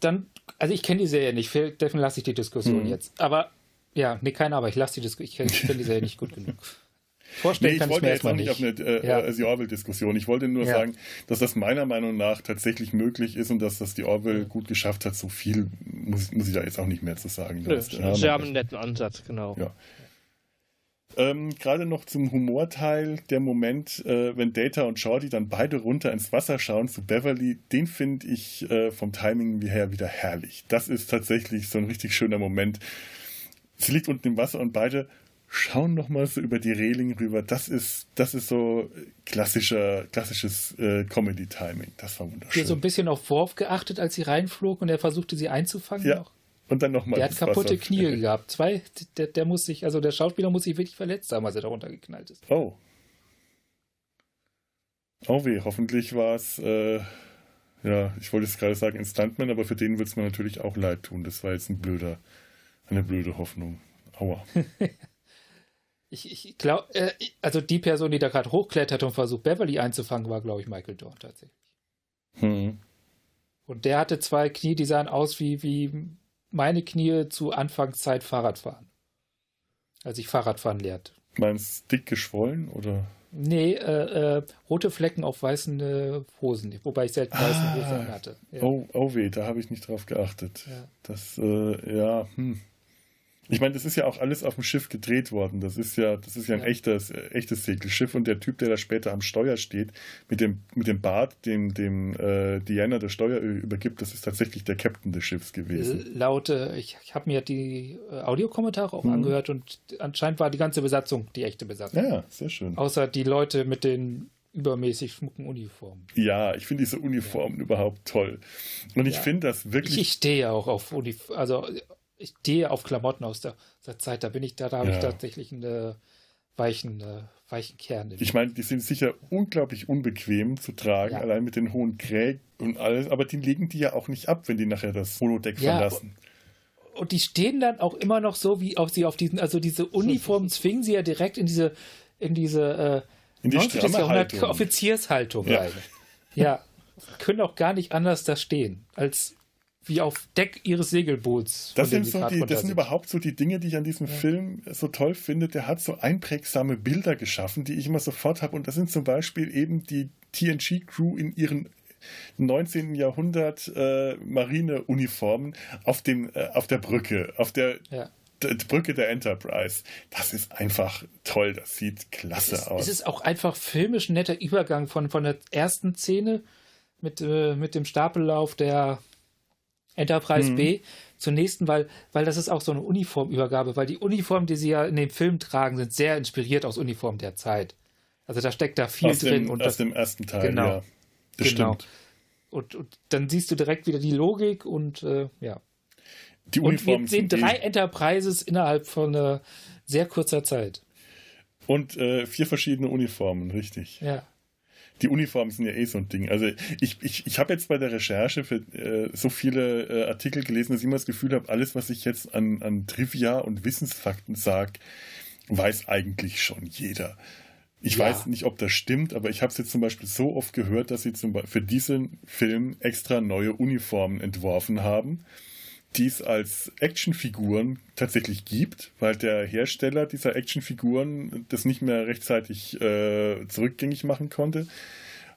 dann, also ich kenne die Serie nicht, deswegen lasse ich die Diskussion mhm. jetzt. Aber ja, nee, keine, aber ich lasse die Diskussion, ich kenne die Serie nicht gut genug. Vorstellen nee, ich wollte jetzt noch nicht auf eine äh, ja. äh, Orwell-Diskussion. Ich wollte nur ja. sagen, dass das meiner Meinung nach tatsächlich möglich ist und dass das die Orwell gut geschafft hat. So viel muss, muss ich da jetzt auch nicht mehr zu sagen. Nö, das, ja, Sie haben einen netten Ansatz, genau. Ja. Ähm, Gerade noch zum Humorteil, der Moment, äh, wenn Data und Shorty dann beide runter ins Wasser schauen zu Beverly, den finde ich äh, vom Timing her wieder herrlich. Das ist tatsächlich so ein richtig schöner Moment. Sie liegt unten im Wasser und beide schauen noch mal so über die Reling rüber. Das ist, das ist so klassischer, klassisches äh, Comedy-Timing. Das war wunderschön. Hier so ein bisschen auf Worf geachtet, als sie reinflog und er versuchte sie einzufangen. Ja. Noch. Und dann nochmal. Der hat kaputte Wasser. Knie gehabt. Zwei, der, der muss sich, also der Schauspieler muss sich wirklich verletzt haben, als er darunter geknallt ist. Oh. Oh weh, hoffentlich war es, äh, ja, ich wollte es gerade sagen, ein Stuntman, aber für den wird es mir natürlich auch leid tun. Das war jetzt ein blöder, eine blöde Hoffnung. Aua. Ich, ich glaube, äh, also die Person, die da gerade hochklettert und versucht, Beverly einzufangen, war, glaube ich, Michael Dorn tatsächlich. Hm. Und der hatte zwei Knie, die sahen aus wie, wie meine Knie zu Anfangszeit Fahrradfahren. Als ich Fahrradfahren lehrte. Meinst du dick geschwollen oder? Nee, äh, äh, rote Flecken auf weißen äh, Hosen, wobei ich selten weiße ah, Hosen hatte. Ja. Oh, oh weh, da habe ich nicht drauf geachtet. Ja. Das, äh, ja, hm. Ich meine, das ist ja auch alles auf dem Schiff gedreht worden. Das ist ja, das ist ja ein ja. echtes, echtes Segelschiff und der Typ, der da später am Steuer steht, mit dem, mit dem Bart, dem, dem äh, Diana das Steuer übergibt, das ist tatsächlich der Captain des Schiffs gewesen. Laut, äh, ich, ich habe mir die äh, Audiokommentare auch hm. angehört und anscheinend war die ganze Besatzung die echte Besatzung. Ja, sehr schön. Außer die Leute mit den übermäßig schmucken Uniformen. Ja, ich finde diese Uniformen ja. überhaupt toll. Und ich ja. finde das wirklich. Ich, ich stehe auch auf Uniformen, also ich stehe auf Klamotten aus der, aus der Zeit. Da bin ich da, da habe ja. ich tatsächlich einen weichen, äh, weichen Kern. Ich meine, die sind sicher unglaublich unbequem zu tragen, ja. allein mit den hohen Krägen und alles, aber die legen die ja auch nicht ab, wenn die nachher das Holodeck ja, verlassen. Und die stehen dann auch immer noch so, wie auf sie auf diesen, also diese Uniformen zwingen sie ja direkt in diese, in diese äh, in die 19. Jahrhundert Offiziershaltung ja. rein. Ja, können auch gar nicht anders da stehen, als wie auf Deck ihres Segelboots. Das sind, so die, das sind überhaupt so die Dinge, die ich an diesem ja. Film so toll finde. Der hat so einprägsame Bilder geschaffen, die ich immer sofort habe. Und das sind zum Beispiel eben die TNG-Crew in ihren 19. Jahrhundert äh, Marineuniformen auf, äh, auf der Brücke, auf der ja. Brücke der Enterprise. Das ist einfach toll. Das sieht klasse es ist, aus. Es ist auch einfach filmisch netter Übergang von, von der ersten Szene mit, äh, mit dem Stapellauf der Enterprise mhm. B zur nächsten, weil, weil das ist auch so eine Uniformübergabe, weil die Uniformen, die sie ja in dem Film tragen, sind sehr inspiriert aus Uniformen der Zeit. Also da steckt da viel aus drin. Dem, und aus das, dem ersten Teil, genau, ja. Das genau. stimmt. Und, und, dann siehst du direkt wieder die Logik und äh, ja. Die Uniformen und wir sehen drei eh Enterprises innerhalb von äh, sehr kurzer Zeit. Und äh, vier verschiedene Uniformen, richtig. Ja die Uniformen sind ja eh so ein Ding. Also ich, ich, ich habe jetzt bei der Recherche für äh, so viele äh, Artikel gelesen, dass ich immer das Gefühl habe, alles, was ich jetzt an, an Trivia und Wissensfakten sage, weiß eigentlich schon jeder. Ich ja. weiß nicht, ob das stimmt, aber ich habe es jetzt zum Beispiel so oft gehört, dass sie zum Beispiel für diesen Film extra neue Uniformen entworfen haben die es als Actionfiguren tatsächlich gibt, weil der Hersteller dieser Actionfiguren das nicht mehr rechtzeitig äh, zurückgängig machen konnte.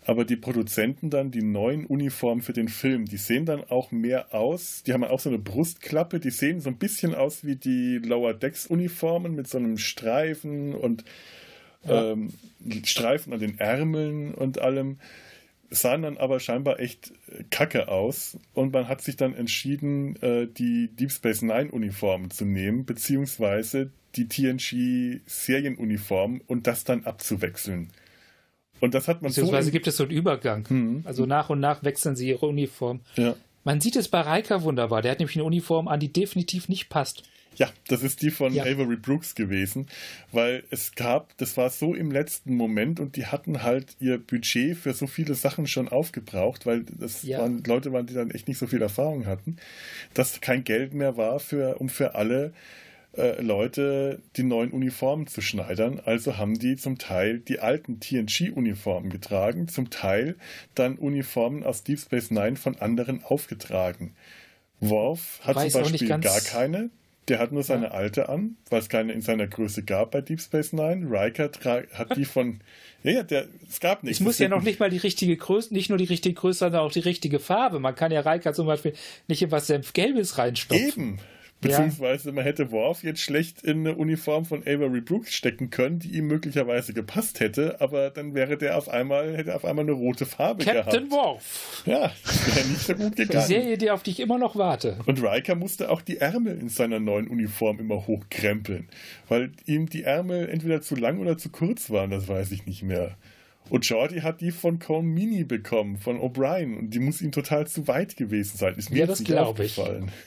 aber die Produzenten dann die neuen Uniformen für den Film, die sehen dann auch mehr aus. Die haben auch so eine Brustklappe, die sehen so ein bisschen aus wie die Lower Decks Uniformen mit so einem Streifen und ja. ähm, Streifen an den Ärmeln und allem. Sahen dann aber scheinbar echt kacke aus und man hat sich dann entschieden, äh, die Deep Space Nine Uniformen zu nehmen, beziehungsweise die TNG Serienuniformen und das dann abzuwechseln. Und das hat man Beziehungsweise so gibt es so einen Übergang. Mhm. Also nach und nach wechseln sie ihre Uniform. Ja. Man sieht es bei Reika wunderbar. Der hat nämlich eine Uniform an, die definitiv nicht passt. Ja, das ist die von ja. Avery Brooks gewesen, weil es gab, das war so im letzten Moment und die hatten halt ihr Budget für so viele Sachen schon aufgebraucht, weil das ja. waren Leute waren, die dann echt nicht so viel Erfahrung hatten, dass kein Geld mehr war für, um für alle äh, Leute die neuen Uniformen zu schneidern. Also haben die zum Teil die alten TNG-Uniformen getragen, zum Teil dann Uniformen aus Deep Space Nine von anderen aufgetragen. Worf hat zum Beispiel gar keine. Der hat nur seine ja. alte an, weil es keine in seiner Größe gab bei Deep Space Nine. Riker hat die von. Ja, ja, der, es gab nichts. Es muss ja noch nicht mal die richtige Größe, nicht nur die richtige Größe, sondern auch die richtige Farbe. Man kann ja Riker zum Beispiel nicht in was Senfgelbes reinstopfen. Eben. Beziehungsweise man hätte Worf jetzt schlecht in eine Uniform von Avery Brooks stecken können, die ihm möglicherweise gepasst hätte, aber dann wäre der auf einmal, hätte auf einmal eine rote Farbe Captain gehabt. Captain Worf. Ja, wäre nicht so gut gegangen. Die Serie, die auf die ich immer noch warte. Und Riker musste auch die Ärmel in seiner neuen Uniform immer hochkrempeln, weil ihm die Ärmel entweder zu lang oder zu kurz waren, das weiß ich nicht mehr. Und Jordi hat die von Cone Mini bekommen, von O'Brien. Und die muss ihm total zu weit gewesen sein. Ist mir ja, das glaube ich.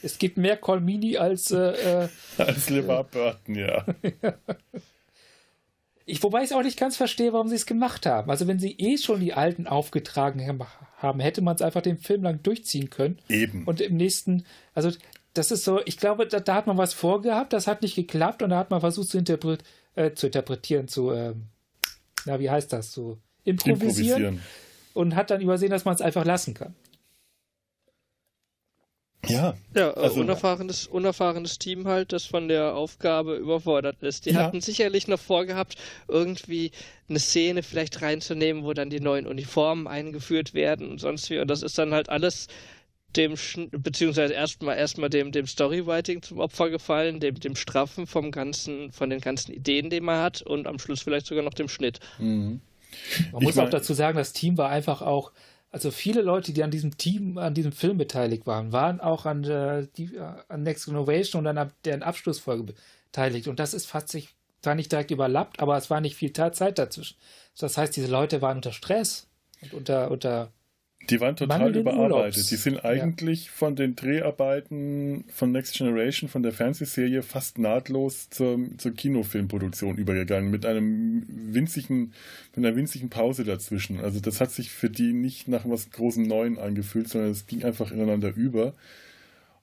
Es gibt mehr Cole Mini als. Äh, äh als LeVar Burton, ja. ich, wobei ich es auch nicht ganz verstehe, warum sie es gemacht haben. Also, wenn sie eh schon die alten aufgetragen haben, hätte man es einfach den Film lang durchziehen können. Eben. Und im nächsten. Also, das ist so, ich glaube, da, da hat man was vorgehabt, das hat nicht geklappt und da hat man versucht zu, interpret, äh, zu interpretieren, zu. Äh, na, wie heißt das? So improvisieren, improvisieren. und hat dann übersehen, dass man es einfach lassen kann. Ja. Ja, äh, also, unerfahrenes, unerfahrenes Team halt, das von der Aufgabe überfordert ist. Die ja. hatten sicherlich noch vorgehabt, irgendwie eine Szene vielleicht reinzunehmen, wo dann die neuen Uniformen eingeführt werden und sonst wie. Und das ist dann halt alles dem, beziehungsweise erstmal erstmal dem, dem Storywriting zum Opfer gefallen, dem, dem Straffen vom ganzen, von den ganzen Ideen, die man hat und am Schluss vielleicht sogar noch dem Schnitt. Mhm. Man ich muss auch dazu sagen, das Team war einfach auch, also viele Leute, die an diesem Team, an diesem Film beteiligt waren, waren auch an, der, die, an Next Innovation und an deren Abschlussfolge beteiligt. Und das ist fast sich zwar nicht direkt überlappt, aber es war nicht viel Zeit dazwischen. Das heißt, diese Leute waren unter Stress und unter, unter die waren total überarbeitet. Die sind eigentlich ja. von den Dreharbeiten von Next Generation, von der Fernsehserie, fast nahtlos zur, zur Kinofilmproduktion übergegangen, mit einem winzigen, mit einer winzigen Pause dazwischen. Also das hat sich für die nicht nach was großen Neuen angefühlt, sondern es ging einfach ineinander über.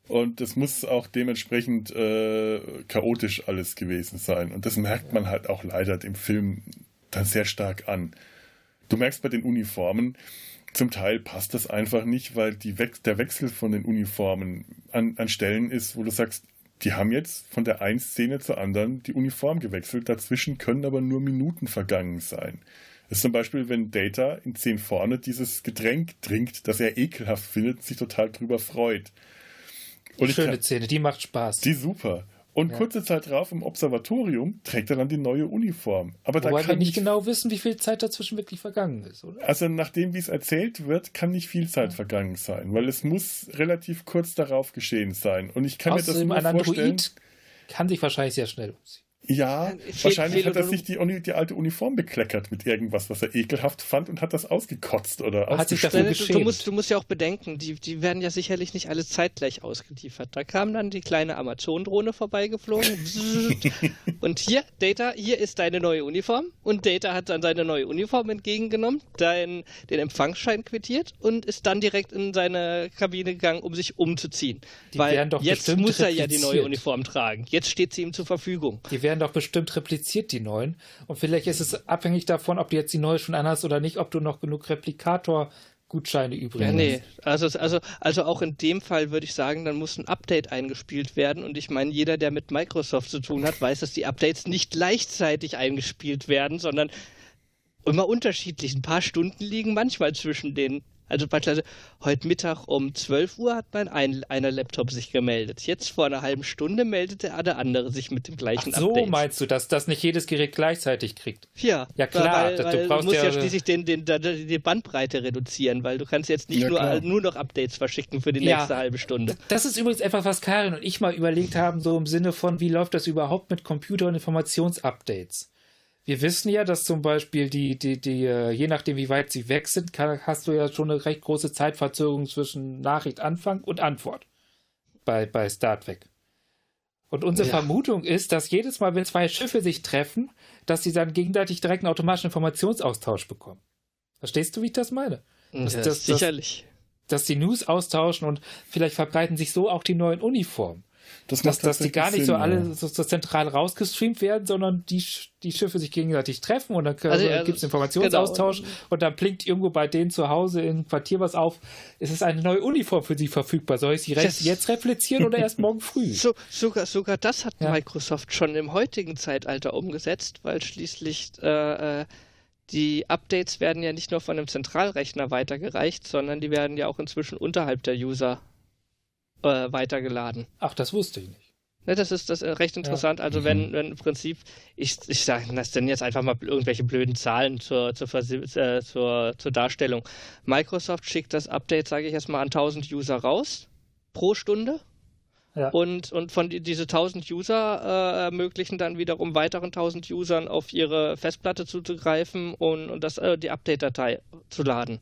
Und es muss auch dementsprechend äh, chaotisch alles gewesen sein. Und das merkt man halt auch leider dem Film dann sehr stark an. Du merkst bei den Uniformen, zum Teil passt das einfach nicht, weil We der Wechsel von den Uniformen an, an Stellen ist, wo du sagst, die haben jetzt von der einen Szene zur anderen die Uniform gewechselt, dazwischen können aber nur Minuten vergangen sein. Das ist zum Beispiel, wenn Data in 10 vorne dieses Getränk trinkt, das er ekelhaft findet, sich total drüber freut. Und Schöne Szene, die macht Spaß. Die super. Und ja. kurze Zeit drauf im Observatorium trägt er dann die neue Uniform. Aber Wobei da wir nicht genau wissen, wie viel Zeit dazwischen wirklich vergangen ist, oder? Also nachdem, wie es erzählt wird, kann nicht viel Zeit ja. vergangen sein, weil es muss relativ kurz darauf geschehen sein. Und ich kann Außerdem mir das nur ein vorstellen. Android kann sich wahrscheinlich sehr schnell umziehen. Ja, viel, wahrscheinlich viel hat er sich die, die, alte Uniform bekleckert mit irgendwas, was er ekelhaft fand und hat das ausgekotzt oder hat sich dafür du, du, musst, du musst ja auch bedenken, die, die werden ja sicherlich nicht alle zeitgleich ausgeliefert. Da kam dann die kleine Amazon-Drohne vorbeigeflogen und hier, Data, hier ist deine neue Uniform und Data hat dann seine neue Uniform entgegengenommen, dein, den Empfangsschein quittiert und ist dann direkt in seine Kabine gegangen, um sich umzuziehen. Die Weil jetzt muss er ja die neue Uniform tragen. Jetzt steht sie ihm zur Verfügung. Die werden doch bestimmt repliziert, die neuen. Und vielleicht ist es abhängig davon, ob du jetzt die neue schon anhast oder nicht, ob du noch genug Replikator Gutscheine übrig Ja, nee, also, also, also auch in dem Fall würde ich sagen, dann muss ein Update eingespielt werden. Und ich meine, jeder, der mit Microsoft zu tun hat, weiß, dass die Updates nicht gleichzeitig eingespielt werden, sondern immer unterschiedlich. Ein paar Stunden liegen manchmal zwischen den also beispielsweise heute Mittag um 12 Uhr hat mein ein, einer Laptop sich gemeldet. Jetzt vor einer halben Stunde meldete der andere sich mit dem gleichen Ach so Update. meinst du, dass das nicht jedes Gerät gleichzeitig kriegt? Ja, ja klar. Weil, weil du, brauchst musst ja, ja schließlich den, den, den, die Bandbreite reduzieren, weil du kannst jetzt nicht ja, nur, nur noch Updates verschicken für die ja, nächste halbe Stunde. Das ist übrigens etwas, was Karin und ich mal überlegt haben, so im Sinne von, wie läuft das überhaupt mit Computer- und Informationsupdates? Wir wissen ja, dass zum Beispiel die, die, die, äh, je nachdem, wie weit sie weg sind, kann, hast du ja schon eine recht große Zeitverzögerung zwischen Nachrichtanfang und Antwort bei, bei Star Trek. Und unsere ja. Vermutung ist, dass jedes Mal, wenn zwei Schiffe sich treffen, dass sie dann gegenseitig direkt einen automatischen Informationsaustausch bekommen. Verstehst du, wie ich das meine? Dass, ja, dass, sicherlich. Dass, dass die News austauschen und vielleicht verbreiten sich so auch die neuen Uniformen. Das dass, dass die gar nicht Sinn, so alle ja. so, so, zentral rausgestreamt werden, sondern die, die Schiffe sich gegenseitig treffen und dann also, also, gibt es Informationsaustausch genau. und dann blinkt irgendwo bei denen zu Hause im Quartier was auf. Es ist eine neue Uniform für sie verfügbar. Soll ich sie das jetzt replizieren oder erst morgen früh? So, sogar, sogar das hat ja. Microsoft schon im heutigen Zeitalter umgesetzt, weil schließlich äh, äh, die Updates werden ja nicht nur von einem Zentralrechner weitergereicht, sondern die werden ja auch inzwischen unterhalb der User äh, weitergeladen. Ach, das wusste ich nicht. Ne, das ist das äh, recht interessant. Ja. Also mhm. wenn, wenn im Prinzip, ich, ich sage das denn jetzt einfach mal irgendwelche blöden Zahlen zur, zur, äh, zur, zur Darstellung. Microsoft schickt das Update, sage ich erstmal, an 1000 User raus pro Stunde. Ja. Und, und von die, diese 1000 User äh, ermöglichen dann wiederum weiteren 1000 Usern auf ihre Festplatte zuzugreifen und, und das, äh, die Update-Datei zu laden.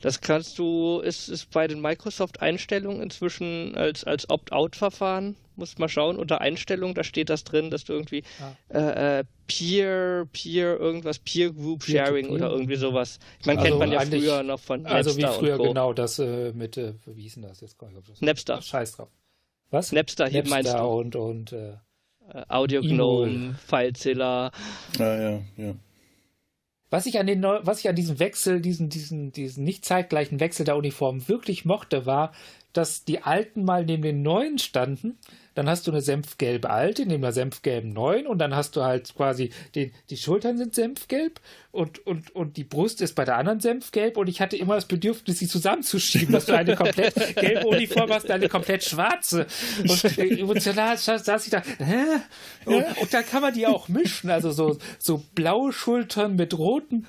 Das kannst du, ist, ist bei den Microsoft-Einstellungen inzwischen als, als Opt-out-Verfahren. Musst mal schauen, unter Einstellungen, da steht das drin, dass du irgendwie ah. äh, äh, Peer, Peer, irgendwas, Peer Group Sharing oder irgendwie sowas. Ich meine, also kennt man ja früher noch von Napster Also wie früher, genau, das äh, mit, äh, wie hieß denn das jetzt? Das Napster. Scheiß drauf. Was? Napster, hier Napster meinst du? und, und äh, äh Audio Gnome, FileZilla. Ah, ja, ja. Was ich an den was ich an diesem Wechsel, diesen, diesen, diesen nicht zeitgleichen Wechsel der Uniformen wirklich mochte, war, dass die alten mal neben den neuen standen dann hast du eine senfgelbe alte neben einer senfgelben neuen und dann hast du halt quasi den, die Schultern sind senfgelb und, und, und die Brust ist bei der anderen senfgelb und ich hatte immer das Bedürfnis, sie zusammenzuschieben, dass du eine komplett gelbe Uniform hast, eine komplett schwarze. Und emotional saß ich da, hä? Und, und dann kann man die auch mischen, also so, so blaue Schultern mit roten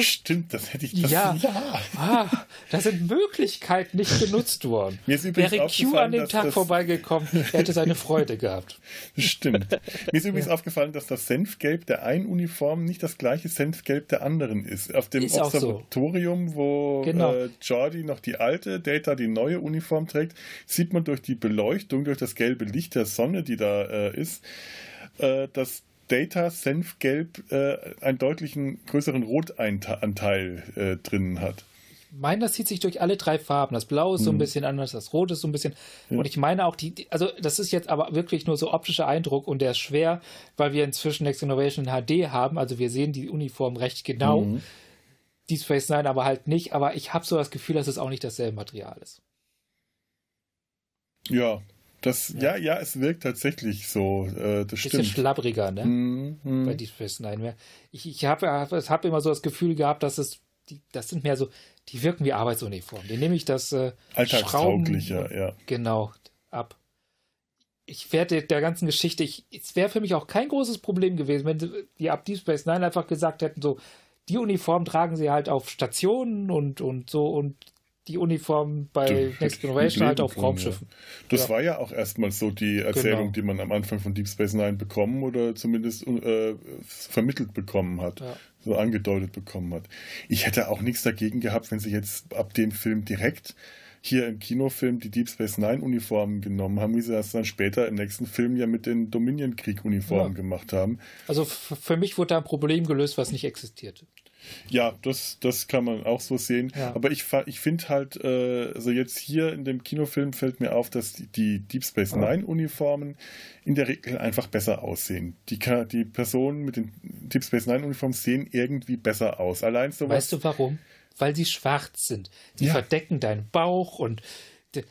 Stimmt, das hätte ich. Das, ja, ja. Ah, da sind Möglichkeiten nicht genutzt worden. Mir ist übrigens Wäre Q an dem Tag vorbeigekommen, er hätte seine Freude gehabt. Stimmt. Mir ist übrigens ja. aufgefallen, dass das Senfgelb der einen Uniform nicht das gleiche Senfgelb der anderen ist. Auf dem ist Observatorium, so. wo genau. äh, Jordi noch die alte, Data die neue Uniform trägt, sieht man durch die Beleuchtung, durch das gelbe Licht der Sonne, die da äh, ist, äh, dass Data Senfgelb äh, einen deutlichen größeren Rotanteil äh, drinnen hat. Ich meine, das zieht sich durch alle drei Farben. Das Blau ist so ein hm. bisschen anders, das Rot ist so ein bisschen. Ja. Und ich meine auch, die, also das ist jetzt aber wirklich nur so optischer Eindruck und der ist schwer, weil wir inzwischen Next Innovation in HD haben. Also wir sehen die Uniform recht genau. Mhm. Deep Space Nine aber halt nicht. Aber ich habe so das Gefühl, dass es auch nicht dasselbe Material ist. Ja, das, ja. ja, ja, es wirkt tatsächlich so. Äh, das Bisschen stimmt. schlabbriger, ne? Mm, mm. Bei Deep Space Nine. Ich, ich habe hab immer so das Gefühl gehabt, dass es, die, das sind mehr so, die wirken wie Arbeitsuniformen. Die nehme ich das äh, Alltagstauglicher, ja. Genau, ab. Ich werde der ganzen Geschichte, ich, es wäre für mich auch kein großes Problem gewesen, wenn die ab Deep Space Nine einfach gesagt hätten, so, die Uniform tragen sie halt auf Stationen und, und so und die Uniform bei Next Generation halt auf Raumschiffen. Ja. Das ja. war ja auch erstmal so die Erzählung, genau. die man am Anfang von Deep Space Nine bekommen oder zumindest äh, vermittelt bekommen hat, ja. so angedeutet bekommen hat. Ich hätte auch nichts dagegen gehabt, wenn sie jetzt ab dem Film direkt hier im Kinofilm die Deep Space Nine Uniformen genommen haben, wie sie das dann später im nächsten Film ja mit den Dominion Krieg Uniformen gemacht haben. Also für mich wurde da ein Problem gelöst, was nicht existierte. Ja, das, das kann man auch so sehen. Ja. Aber ich, ich finde halt, äh, also jetzt hier in dem Kinofilm fällt mir auf, dass die, die Deep Space Nine Uniformen in der Regel einfach besser aussehen. Die, die Personen mit den Deep Space Nine Uniformen sehen irgendwie besser aus. Allein sowas. Weißt du warum? Weil sie schwarz sind. Die ja. verdecken deinen Bauch und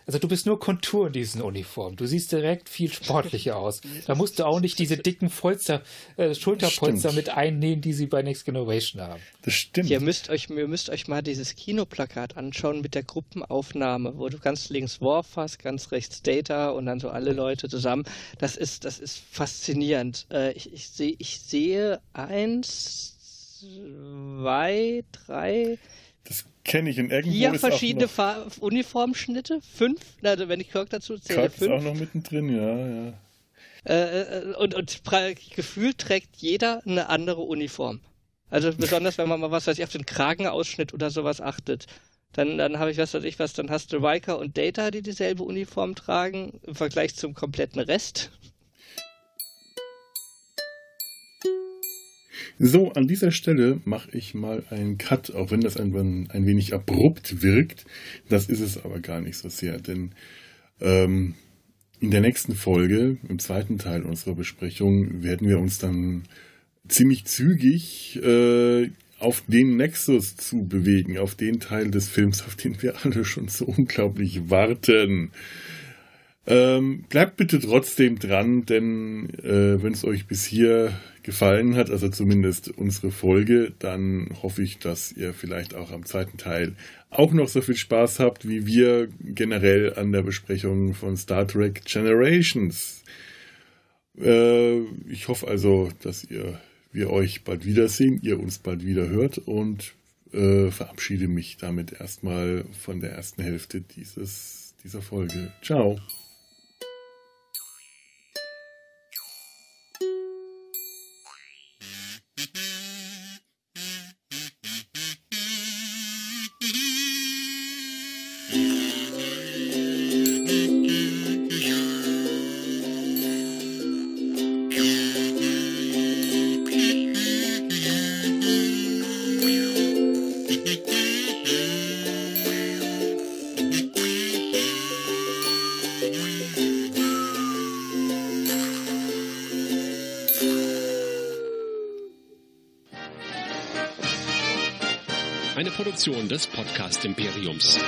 also du bist nur Kontur in diesen Uniformen. Du siehst direkt viel sportlicher aus. Da musst du auch nicht diese dicken Polster, äh, Schulterpolster mit einnähen, die sie bei Next Generation haben. Das stimmt. Ihr müsst euch, ihr müsst euch mal dieses Kinoplakat anschauen mit der Gruppenaufnahme, wo du ganz links Worf hast, ganz rechts Data und dann so alle Leute zusammen. Das ist, das ist faszinierend. Äh, ich, ich, seh, ich sehe eins, zwei, drei, das kenne ich in irgendwo. Vier verschiedene noch... Uniformschnitte? Fünf? Also wenn ich Kirk dazu zähle, Kirk fünf. ist auch noch mittendrin, ja, ja. Äh, äh und, und gefühlt trägt jeder eine andere Uniform. Also besonders, wenn man mal was weiß ich, auf den Kragenausschnitt oder sowas achtet. Dann, dann habe ich was weiß ich was, dann hast du Riker und Data, die dieselbe Uniform tragen, im Vergleich zum kompletten Rest. So, an dieser Stelle mache ich mal einen Cut, auch wenn das ein, ein wenig abrupt wirkt. Das ist es aber gar nicht so sehr, denn ähm, in der nächsten Folge, im zweiten Teil unserer Besprechung, werden wir uns dann ziemlich zügig äh, auf den Nexus zu bewegen, auf den Teil des Films, auf den wir alle schon so unglaublich warten. Ähm, bleibt bitte trotzdem dran, denn äh, wenn es euch bis hier gefallen hat, also zumindest unsere Folge, dann hoffe ich, dass ihr vielleicht auch am zweiten Teil auch noch so viel Spaß habt, wie wir generell an der Besprechung von Star Trek Generations. Äh, ich hoffe also, dass ihr, wir euch bald wiedersehen, ihr uns bald wieder hört und äh, verabschiede mich damit erstmal von der ersten Hälfte dieses, dieser Folge. Ciao. Produktion des Podcast Imperiums.